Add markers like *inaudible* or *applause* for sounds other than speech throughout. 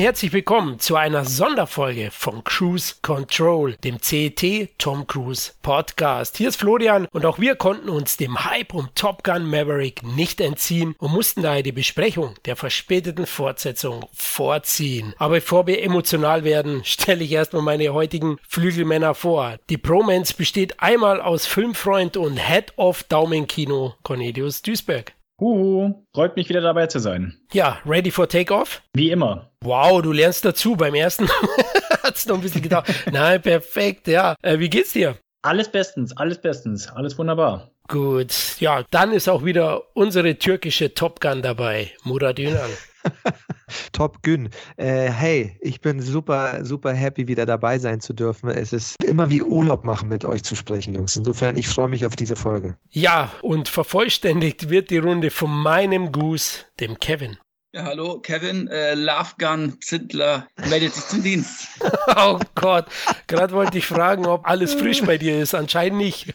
Herzlich willkommen zu einer Sonderfolge von Cruise Control, dem CET Tom Cruise Podcast. Hier ist Florian und auch wir konnten uns dem Hype um Top Gun Maverick nicht entziehen und mussten daher die Besprechung der verspäteten Fortsetzung vorziehen. Aber bevor wir emotional werden, *laughs* stelle ich erstmal meine heutigen Flügelmänner vor. Die Promance besteht einmal aus Filmfreund und Head of Daumenkino Cornelius Duisberg. Huhu, freut mich wieder dabei zu sein. Ja, ready for takeoff? Wie immer. Wow, du lernst dazu. Beim ersten *laughs* hat es noch ein bisschen gedauert. Nein, perfekt, ja. Äh, wie geht's dir? Alles bestens, alles bestens, alles wunderbar. Gut, ja, dann ist auch wieder unsere türkische Top Gun dabei, Murat Ünal. *laughs* Top Gün. Äh, hey, ich bin super, super happy, wieder dabei sein zu dürfen. Es ist immer wie Urlaub machen, mit euch zu sprechen, Jungs. Insofern, ich freue mich auf diese Folge. Ja, und vervollständigt wird die Runde von meinem Goose, dem Kevin. Ja, hallo, Kevin, äh, Lovegun Zindler meldet sich zum Dienst. *laughs* oh Gott, gerade wollte ich fragen, ob alles frisch bei dir ist. Anscheinend nicht. *laughs*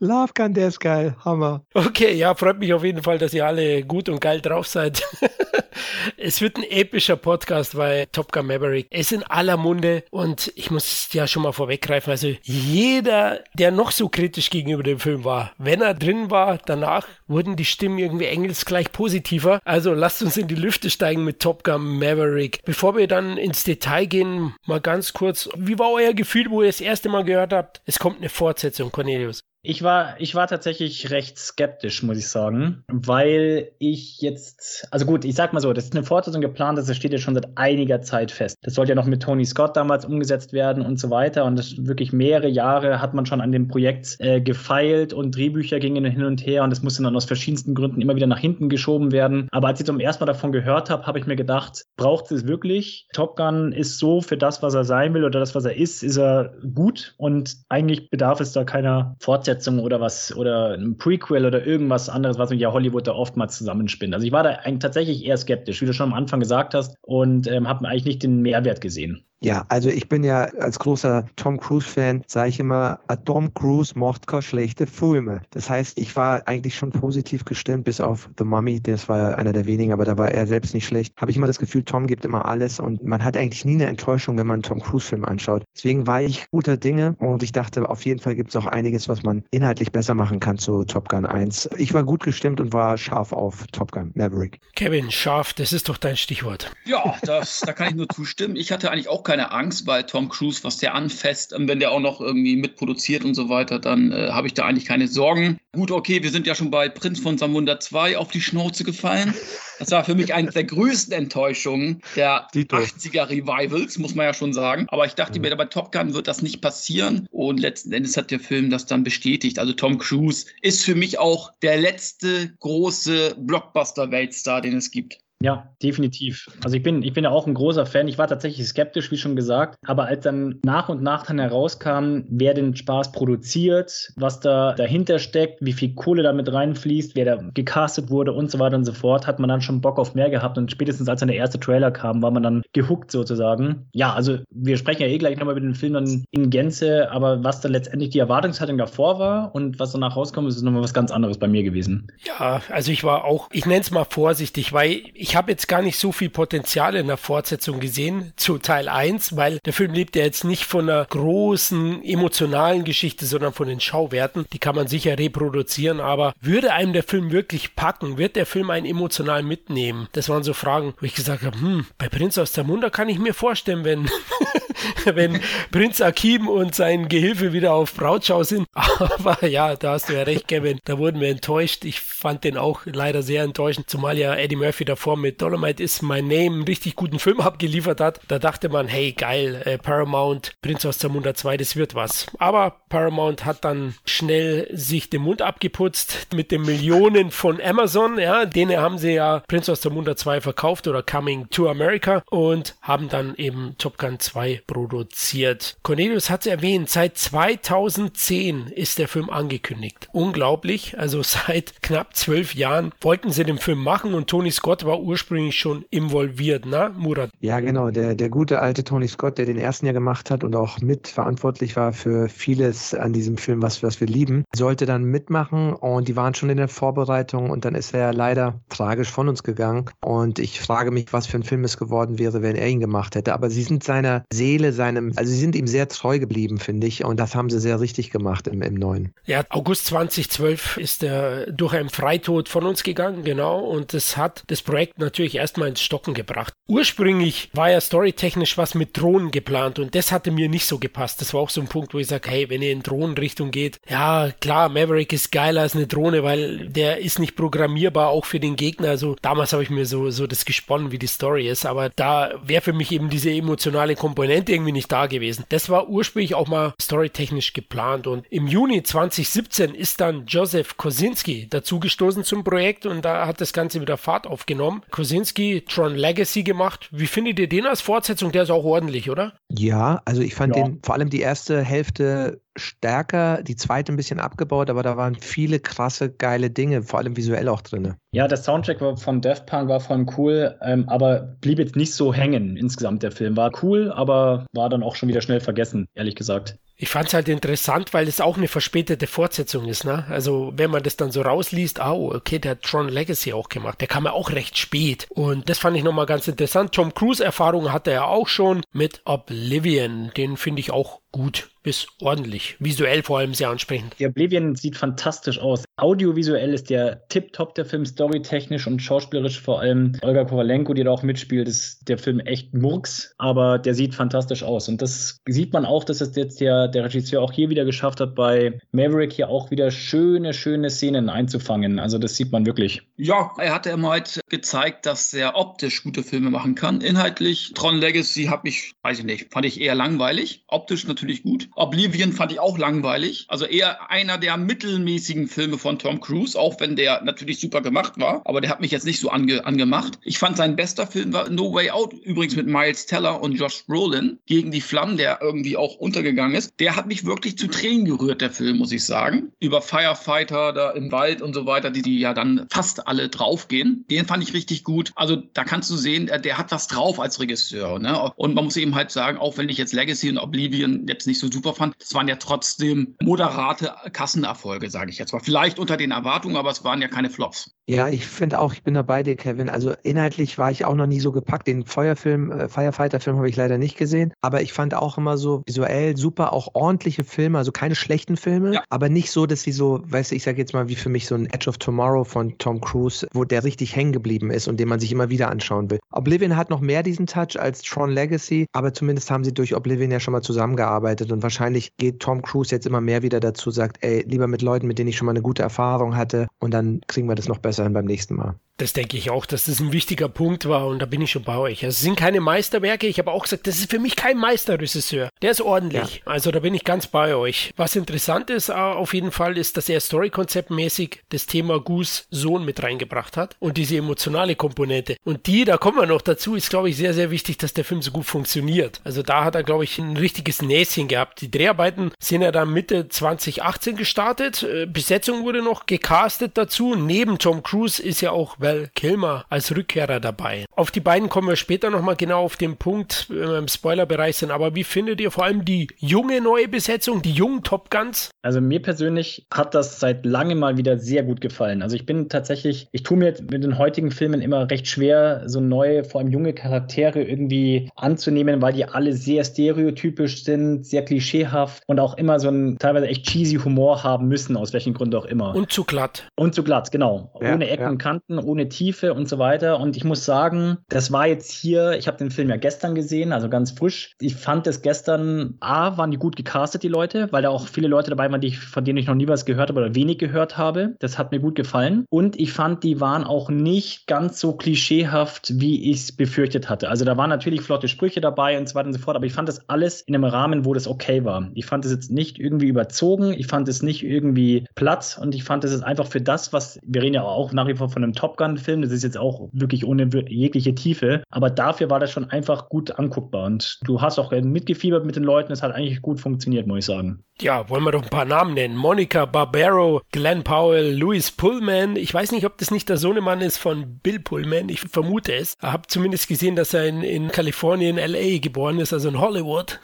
Love Gun, der ist geil. Hammer. Okay, ja, freut mich auf jeden Fall, dass ihr alle gut und geil drauf seid. *laughs* es wird ein epischer Podcast, weil Top Gun Maverick ist in aller Munde und ich muss ja schon mal vorweggreifen. Also jeder, der noch so kritisch gegenüber dem Film war, wenn er drin war, danach wurden die Stimmen irgendwie engelsgleich positiver. Also lasst uns in die Lüfte steigen mit Top Gun Maverick. Bevor wir dann ins Detail gehen, mal ganz kurz, wie war euer Gefühl, wo ihr das erste Mal gehört habt? Es kommt eine Fortsetzung, Cornelius. was Ich war, ich war tatsächlich recht skeptisch, muss ich sagen, weil ich jetzt, also gut, ich sag mal so, das ist eine Fortsetzung geplant, das steht ja schon seit einiger Zeit fest. Das sollte ja noch mit Tony Scott damals umgesetzt werden und so weiter. Und das wirklich mehrere Jahre hat man schon an dem Projekt äh, gefeilt und Drehbücher gingen hin und her und es musste dann aus verschiedensten Gründen immer wieder nach hinten geschoben werden. Aber als ich zum ersten Mal davon gehört habe, habe ich mir gedacht, braucht es wirklich? Top Gun ist so für das, was er sein will oder das, was er ist, ist er gut und eigentlich bedarf es da keiner Fortsetzung Fortsetzung oder was oder ein Prequel oder irgendwas anderes, was mich ja Hollywood da oftmals zusammenspinnt. Also ich war da eigentlich tatsächlich eher skeptisch, wie du schon am Anfang gesagt hast, und ähm, habe eigentlich nicht den Mehrwert gesehen. Ja, also ich bin ja als großer Tom Cruise-Fan, sage ich immer, Tom Cruise macht keine schlechte Filme. Das heißt, ich war eigentlich schon positiv gestimmt, bis auf The Mummy, das war einer der wenigen, aber da war er selbst nicht schlecht. Habe ich immer das Gefühl, Tom gibt immer alles und man hat eigentlich nie eine Enttäuschung, wenn man einen Tom Cruise-Film anschaut. Deswegen war ich guter Dinge und ich dachte, auf jeden Fall gibt es auch einiges, was man inhaltlich besser machen kann zu Top Gun 1. Ich war gut gestimmt und war scharf auf Top Gun Maverick. Kevin, scharf, das ist doch dein Stichwort. Ja, das, da kann ich nur zustimmen. Ich hatte eigentlich auch keine Angst bei Tom Cruise, was der anfasst. Ähm, wenn der auch noch irgendwie mitproduziert und so weiter, dann äh, habe ich da eigentlich keine Sorgen. Gut, okay, wir sind ja schon bei Prinz von Samunda 2 auf die Schnauze gefallen. Das war für mich eine der größten Enttäuschungen der Dito. 80er Revivals, muss man ja schon sagen. Aber ich dachte mir, bei Top Gun wird das nicht passieren. Und letzten Endes hat der Film das dann bestätigt. Also Tom Cruise ist für mich auch der letzte große Blockbuster-Weltstar, den es gibt. Ja, definitiv. Also ich bin, ich bin ja auch ein großer Fan. Ich war tatsächlich skeptisch, wie schon gesagt. Aber als dann nach und nach dann herauskam, wer den Spaß produziert, was da dahinter steckt, wie viel Kohle damit reinfließt, wer da gecastet wurde und so weiter und so fort, hat man dann schon Bock auf mehr gehabt. Und spätestens als dann der erste Trailer kam, war man dann gehuckt sozusagen. Ja, also wir sprechen ja eh gleich nochmal über den Film dann in Gänze, aber was dann letztendlich die Erwartungshaltung davor war und was danach rauskommt, ist nochmal was ganz anderes bei mir gewesen. Ja, also ich war auch, ich nenne es mal vorsichtig, weil ich ich habe jetzt gar nicht so viel Potenzial in der Fortsetzung gesehen zu Teil 1, weil der Film lebt ja jetzt nicht von einer großen emotionalen Geschichte, sondern von den Schauwerten. Die kann man sicher reproduzieren, aber würde einem der Film wirklich packen? Wird der Film einen emotional mitnehmen? Das waren so Fragen, wo ich gesagt habe, hm, bei Prinz aus der Zamunda kann ich mir vorstellen, wenn, *laughs* wenn Prinz Akim und sein Gehilfe wieder auf Brautschau sind. *laughs* Aber ja, da hast du ja recht, Kevin. Da wurden wir enttäuscht. Ich fand den auch leider sehr enttäuschend, zumal ja Eddie Murphy davor mit Dolomite is My Name einen richtig guten Film abgeliefert hat. Da dachte man, hey, geil, äh, Paramount, Prinz aus Zamunda 2, das wird was. Aber Paramount hat dann schnell sich den Mund abgeputzt mit den Millionen von Amazon. Ja, denen haben sie ja Prinz aus Zamunda 2 verkauft oder Coming to America und haben dann eben Top Gun 2 produziert. Cornelius hat es erwähnt, seit 2010 ist der Film angekündigt. Unglaublich, also *laughs* seit knapp zwölf Jahren wollten sie den Film machen und Tony Scott war ursprünglich schon involviert, ne, Murat? Ja, genau. Der, der gute alte Tony Scott, der den ersten ja gemacht hat und auch mitverantwortlich war für vieles an diesem Film, was, was wir lieben, sollte dann mitmachen und die waren schon in der Vorbereitung und dann ist er leider tragisch von uns gegangen. Und ich frage mich, was für ein Film es geworden wäre, wenn er ihn gemacht hätte. Aber sie sind seiner Seele, seinem, also sie sind ihm sehr treu geblieben, finde ich. Und das haben sie sehr richtig gemacht im, im Neuen. Ja, August 2012 ist er durch einen Freitod von uns gegangen, genau. Und das hat das Projekt natürlich erstmal ins Stocken gebracht. Ursprünglich war ja storytechnisch was mit Drohnen geplant und das hatte mir nicht so gepasst. Das war auch so ein Punkt, wo ich sage, hey, wenn ihr in Drohnenrichtung geht, ja, klar, Maverick ist geiler als eine Drohne, weil der ist nicht programmierbar, auch für den Gegner. Also damals habe ich mir so, so das gesponnen, wie die Story ist, aber da wäre für mich eben diese emotionale Komponente irgendwie nicht da gewesen. Das war ursprünglich auch mal storytechnisch geplant und im Juni 2017 ist dann Joseph Kosinski dazugestoßen zum Projekt und da hat das Ganze wieder Fahrt aufgenommen. Kosinski, Tron Legacy gemacht. Wie findet ihr den als Fortsetzung? Der ist auch ordentlich, oder? Ja, also ich fand ja. den vor allem die erste Hälfte stärker, die zweite ein bisschen abgebaut, aber da waren viele krasse, geile Dinge, vor allem visuell auch drin. Ja, der Soundtrack von Death Punk war von cool, ähm, aber blieb jetzt nicht so hängen insgesamt. Der Film war cool, aber war dann auch schon wieder schnell vergessen, ehrlich gesagt. Ich fand es halt interessant, weil es auch eine verspätete Fortsetzung ist, ne? Also, wenn man das dann so rausliest, oh, okay, der hat Tron Legacy auch gemacht. Der kam ja auch recht spät. Und das fand ich nochmal ganz interessant. Tom Cruise Erfahrung hatte er auch schon mit Oblivion. Den finde ich auch gut bis ordentlich. Visuell vor allem sehr ansprechend. Die Oblivion sieht fantastisch aus. Audiovisuell ist der tip-top der Film, storytechnisch und schauspielerisch vor allem. Olga Kowalenko, die da auch mitspielt, ist der Film echt Murks, aber der sieht fantastisch aus. Und das sieht man auch, dass es jetzt der, der Regisseur auch hier wieder geschafft hat, bei Maverick hier auch wieder schöne, schöne Szenen einzufangen. Also das sieht man wirklich. Ja, er hat ihm halt gezeigt, dass er optisch gute Filme machen kann. Inhaltlich, Tron Legacy hat mich, weiß ich nicht, fand ich eher langweilig. Optisch natürlich gut. Oblivion fand ich auch langweilig. Also eher einer der mittelmäßigen Filme von Tom Cruise, auch wenn der natürlich super gemacht war. Aber der hat mich jetzt nicht so ange angemacht. Ich fand sein bester Film war No Way Out, übrigens mit Miles Teller und Josh Brolin gegen die Flammen, der irgendwie auch untergegangen ist. Der hat mich wirklich zu Tränen gerührt, der Film, muss ich sagen. Über Firefighter da im Wald und so weiter, die, die ja dann fast alle draufgehen. Den fand ich richtig gut. Also da kannst du sehen, der, der hat was drauf als Regisseur. Ne? Und man muss eben halt sagen, auch wenn ich jetzt Legacy und Oblivion jetzt nicht so super fand, das waren ja trotzdem moderate Kassenerfolge, sage ich jetzt mal. Vielleicht unter den Erwartungen, aber es waren ja keine Flops. Ja, ich finde auch, ich bin dabei dir, Kevin. Also inhaltlich war ich auch noch nie so gepackt. Den Feuerfilm, äh, Firefighter-Film habe ich leider nicht gesehen. Aber ich fand auch immer so visuell super, auch ordentliche Filme, also keine schlechten Filme, ja. aber nicht so, dass sie so, weißt du, ich sage jetzt mal, wie für mich so ein Edge of Tomorrow von Tom Cruise, wo der richtig hängen geblieben ist und den man sich immer wieder anschauen will. Oblivion hat noch mehr diesen Touch als Tron Legacy, aber zumindest haben sie durch Oblivion ja schon mal zusammengearbeitet und wahrscheinlich geht Tom Cruise jetzt immer mehr wieder dazu, sagt, ey, lieber mit Leuten, mit denen ich schon mal eine gute Erfahrung hatte und dann kriegen wir das noch besser hin beim nächsten Mal. Das denke ich auch, dass das ein wichtiger Punkt war und da bin ich schon bei euch. Also es sind keine Meisterwerke. Ich habe auch gesagt, das ist für mich kein Meisterregisseur. Der ist ordentlich. Ja. Also da bin ich ganz bei euch. Was interessant ist auf jeden Fall, ist, dass er Story-Konzeptmäßig das Thema Goose Sohn mit reingebracht hat und diese emotionale Komponente. Und die, da kommen wir noch dazu, ist glaube ich sehr, sehr wichtig, dass der Film so gut funktioniert. Also da hat er glaube ich ein richtiges Näschen gehabt. Die Dreharbeiten sind ja dann Mitte 2018 gestartet. Äh, Besetzung wurde noch gecastet dazu. Neben Tom Cruise ist ja auch Val Kilmer als Rückkehrer dabei. Auf die beiden kommen wir später nochmal genau auf den Punkt, wenn wir im Spoilerbereich sind. Aber wie findet ihr vor allem die junge neue Besetzung, die jungen Top Guns? Also mir persönlich hat das seit langem mal wieder sehr gut gefallen. Also ich bin tatsächlich, ich tue mir mit den heutigen Filmen immer recht schwer, so neue, vor allem junge Charaktere irgendwie anzunehmen, weil die alle sehr stereotypisch sind, sehr klischeehaft und auch immer so einen teilweise echt cheesy Humor haben müssen, aus welchen Gründen auch immer. Und zu glatt. Und zu glatt, genau. Ja, ohne Ecken und Kanten, ohne ohne Tiefe und so weiter. Und ich muss sagen, das war jetzt hier, ich habe den Film ja gestern gesehen, also ganz frisch. Ich fand es gestern, A, waren die gut gecastet, die Leute, weil da auch viele Leute dabei waren, die ich, von denen ich noch nie was gehört habe oder wenig gehört habe. Das hat mir gut gefallen. Und ich fand, die waren auch nicht ganz so klischeehaft, wie ich es befürchtet hatte. Also da waren natürlich flotte Sprüche dabei und so weiter und so fort, aber ich fand das alles in einem Rahmen, wo das okay war. Ich fand es jetzt nicht irgendwie überzogen, ich fand es nicht irgendwie platt und ich fand es einfach für das, was, wir reden ja auch nach wie vor von einem Top Gun-Film. Das ist jetzt auch wirklich ohne jegliche Tiefe. Aber dafür war das schon einfach gut anguckbar. Und du hast auch mitgefiebert mit den Leuten. Es hat eigentlich gut funktioniert, muss ich sagen. Ja, wollen wir doch ein paar Namen nennen. Monica Barbero, Glenn Powell, Louis Pullman. Ich weiß nicht, ob das nicht der Sohnemann ist von Bill Pullman. Ich vermute es. Ich habe zumindest gesehen, dass er in, in Kalifornien, L.A. geboren ist, also in Hollywood.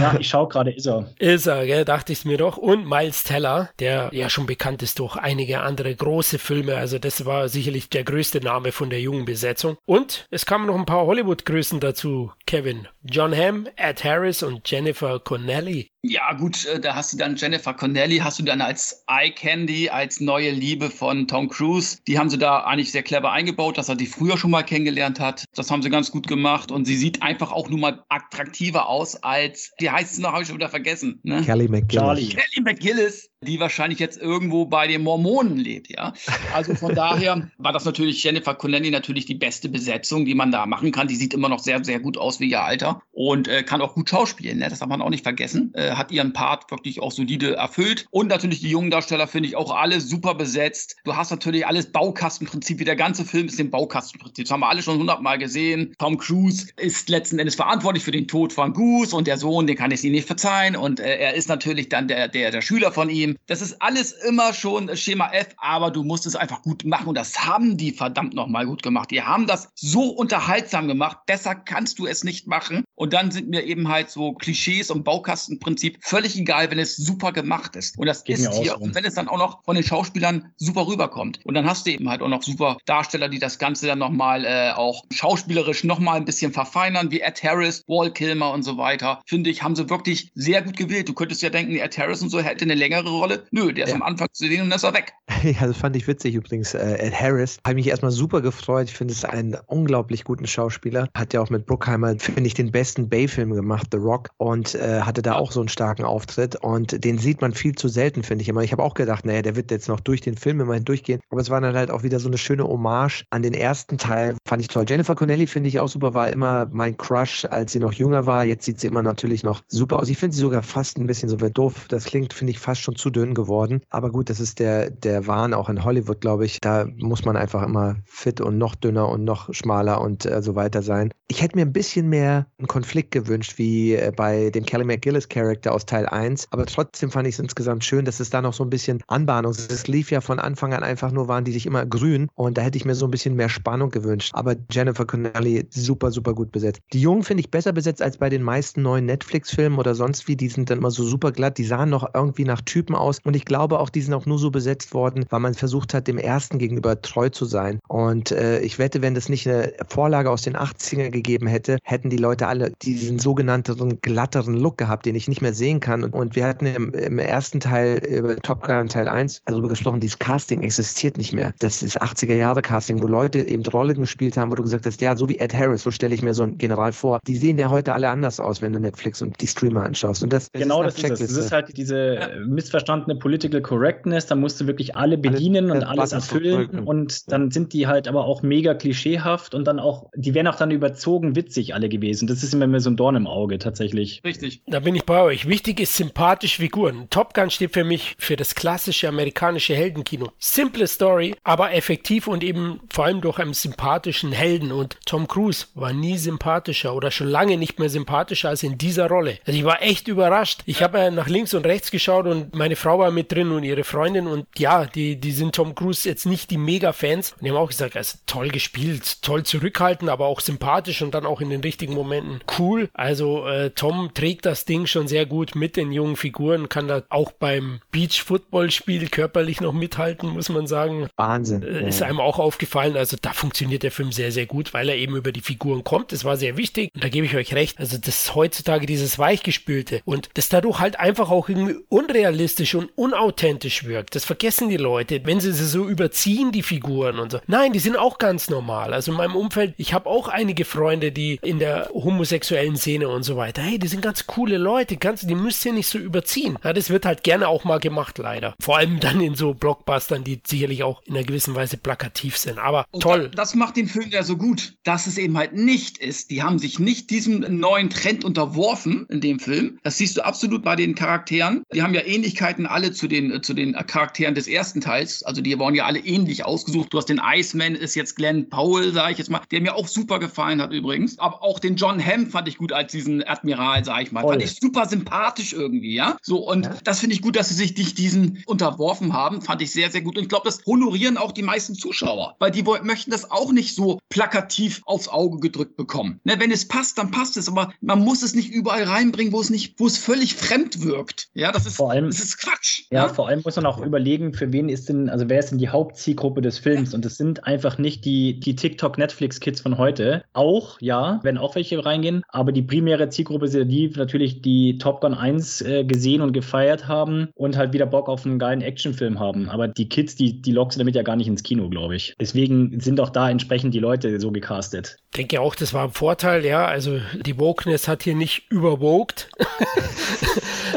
ja, ich schaue gerade, ist er. Ist er, gell, dachte ich mir doch. Und Miles Teller, der ja schon bekannt ist durch einige andere große Filme. Also das war sicherlich der größte Name von der jungen Besetzung. Und es kamen noch ein paar Hollywood-Größen dazu, Kevin. John Hamm, Ed Harris und Jennifer Connelly. Ja, gut, äh, da hast du dann Jennifer Connelly, hast du dann als Eye Candy, als neue Liebe von Tom Cruise. Die haben sie da eigentlich sehr clever eingebaut, dass er die früher schon mal kennengelernt hat. Das haben sie ganz gut gemacht und sie sieht einfach auch nur mal attraktiver aus als, die heißt sie noch, habe ich schon wieder vergessen. Ne? Kelly McGillis. Kelly McGillis die wahrscheinlich jetzt irgendwo bei den Mormonen lebt, ja. Also von *laughs* daher war das natürlich Jennifer Connelly natürlich die beste Besetzung, die man da machen kann. Die sieht immer noch sehr, sehr gut aus wie ihr Alter und äh, kann auch gut schauspielen, ne? das darf man auch nicht vergessen. Äh, hat ihren Part wirklich auch solide erfüllt. Und natürlich die jungen Darsteller finde ich auch alle super besetzt. Du hast natürlich alles Baukastenprinzip, wie der ganze Film ist im Baukastenprinzip. Das haben wir alle schon hundertmal gesehen. Tom Cruise ist letzten Endes verantwortlich für den Tod von Goose und der Sohn, den kann ich ihm nicht verzeihen. Und äh, er ist natürlich dann der, der, der Schüler von ihm. Das ist alles immer schon Schema F, aber du musst es einfach gut machen. Und das haben die verdammt nochmal gut gemacht. Die haben das so unterhaltsam gemacht. Besser kannst du es nicht machen. Und dann sind mir eben halt so Klischees und Baukastenprinzip völlig egal, wenn es super gemacht ist. Und das Geht ist hier. Und wenn es dann auch noch von den Schauspielern super rüberkommt. Und dann hast du eben halt auch noch super Darsteller, die das Ganze dann nochmal äh, auch schauspielerisch nochmal ein bisschen verfeinern, wie Ed Harris, Wall Kilmer und so weiter. Finde ich, haben sie wirklich sehr gut gewählt. Du könntest ja denken, Ed Harris und so hätte eine längere Rolle. Nö, der ist ja. am Anfang zu sehen und dann ist er weg. *laughs* Ja, das fand ich witzig übrigens. Äh, Ed Harris habe mich erstmal super gefreut. Ich finde es einen unglaublich guten Schauspieler. Hat ja auch mit Bruckheimer, finde ich, den besten Bay-Film gemacht, The Rock, und äh, hatte da auch so einen starken Auftritt. Und den sieht man viel zu selten, finde ich immer. Ich habe auch gedacht, naja, der wird jetzt noch durch den Film immerhin durchgehen. Aber es war dann halt auch wieder so eine schöne Hommage an den ersten Teil. Fand ich toll. Jennifer Connelly finde ich auch super, war immer mein Crush, als sie noch jünger war. Jetzt sieht sie immer natürlich noch super aus. Ich finde sie sogar fast ein bisschen so doof. Das klingt, finde ich, fast schon zu dünn geworden. Aber gut, das ist der, der Wahn auch in Hollywood, glaube ich. Da muss man einfach immer fit und noch dünner und noch schmaler und äh, so weiter sein. Ich hätte mir ein bisschen mehr einen Konflikt gewünscht, wie äh, bei dem Kelly McGillis Charakter aus Teil 1. Aber trotzdem fand ich es insgesamt schön, dass es da noch so ein bisschen Anbahnung ist. Es lief ja von Anfang an einfach nur, waren die sich immer grün. Und da hätte ich mir so ein bisschen mehr Spannung gewünscht. Aber Jennifer Connelly super, super gut besetzt. Die Jungen finde ich besser besetzt als bei den meisten neuen Netflix-Filmen oder sonst wie. Die sind dann immer so super glatt. Die sahen noch irgendwie nach Typen aus. Und ich glaube auch, die sind auch nur so besetzt worden, weil man versucht hat, dem ersten gegenüber treu zu sein. Und äh, ich wette, wenn das nicht eine Vorlage aus den 80ern gegeben hätte, hätten die Leute alle diesen sogenannten glatteren Look gehabt, den ich nicht mehr sehen kann. Und, wir hatten im, im, ersten Teil über Top Gun Teil 1 darüber gesprochen, dieses Casting existiert nicht mehr. Das ist 80er Jahre Casting, wo Leute eben Rollen gespielt haben, wo du gesagt hast, ja, so wie Ed Harris, so stelle ich mir so einen General vor. Die sehen ja heute alle anders aus, wenn du Netflix und die Streamer anschaust. Und das, das genau ist das ist es. Das ist halt diese missverstandene Political Correctness. Da musst du wirklich alle bedienen alle, und alles erfüllen. Und dann sind die halt aber auch mega klischeehaft und dann auch, die wären auch dann überzogen witzig alle gewesen. Das ist immer mehr so ein Dorn im Auge tatsächlich. Richtig. Da bin ich bei euch. Wichtig ist sympathische Figuren. Top Gun steht für mich für das klassische amerikanische Heldenkino. Simple Story, aber effektiv und eben vor allem durch einen sympathischen Helden. Und Tom Cruise war nie sympathischer oder schon lange nicht mehr sympathischer als in dieser Rolle. Also ich war echt überrascht. Ich habe ja nach links und rechts geschaut und meine Frau war mit drin und ihre Freundin und ja, die, die sind Tom Cruise jetzt nicht die Mega-Fans. Und die haben auch gesagt, er ist toll gespielt, toll zurückhaltend, aber auch sympathisch und dann auch in den richtigen Momenten cool. Also äh, Tom trägt das Ding schon sehr gut mit den jungen Figuren, kann da auch beim Beach-Football-Spiel körperlich noch mithalten, muss man sagen. Wahnsinn. Äh, ist einem auch aufgefallen. Also da funktioniert der Film sehr, sehr gut, weil er eben über die Figuren kommt. Das war sehr wichtig. Und da gebe ich euch recht. Also das heutzutage dieses Weichgespülte und das dadurch halt einfach auch irgendwie unrealistisch und unauthentisch wirkt. Das vergessen die Leute, wenn sie sie so überziehen, die Figuren und so. Nein, die sind auch ganz normal. Also in meinem Umfeld, ich habe auch einige Freunde, die in der homosexuellen Szene und so weiter. Hey, die sind ganz coole Leute, ganz, die müsst ihr nicht so überziehen. Ja, das wird halt gerne auch mal gemacht, leider. Vor allem dann in so Blockbustern, die sicherlich auch in einer gewissen Weise plakativ sind. Aber und toll. Das macht den Film ja so gut, dass es eben halt nicht ist. Die haben sich nicht diesem neuen Trend unterworfen in dem Film. Das siehst du absolut bei den Charakteren. Die haben ja Ähnlichkeiten alle zu den, zu den Charakteren des ersten Teils. Also die waren ja alle ähnlich ausgesucht. Du hast den Iceman, ist jetzt Glenn Powell, sage ich jetzt mal, der mir auch super gefallen hat übrigens. Aber auch den John Hamm fand ich gut als diesen Admiral, sage ich mal. Voll. Fand ich super sympathisch irgendwie, ja. So, und ja. das finde ich gut, dass sie sich nicht diesen unterworfen haben. Fand ich sehr, sehr gut. Und ich glaube, das honorieren auch die meisten Zuschauer, weil die möchten das auch nicht so plakativ aufs Auge gedrückt bekommen. Ne, wenn es passt, dann passt es, aber man muss es nicht überall reinbringen, wo es nicht, wo es völlig fremd wirkt. Ja, das ist, vor allem, das ist Quatsch. Ja, ja, vor allem muss man auch überlegen, für wen ist denn, also wer ist denn die Hauptzielgruppe des Films? Und es sind einfach nicht die, die TikTok-Netflix-Kids von heute. Auch, ja, wenn auch welche reingehen, aber die primäre Zielgruppe sind die natürlich, die Top Gun 1 äh, gesehen und gefeiert haben und halt wieder Bock auf einen geilen Actionfilm haben. Aber die Kids, die, die lockst du damit ja gar nicht ins Kino, glaube ich. Deswegen sind auch da entsprechend die Leute so gecastet. Ich denke auch, das war ein Vorteil, ja. Also die Wokeness hat hier nicht überwogt.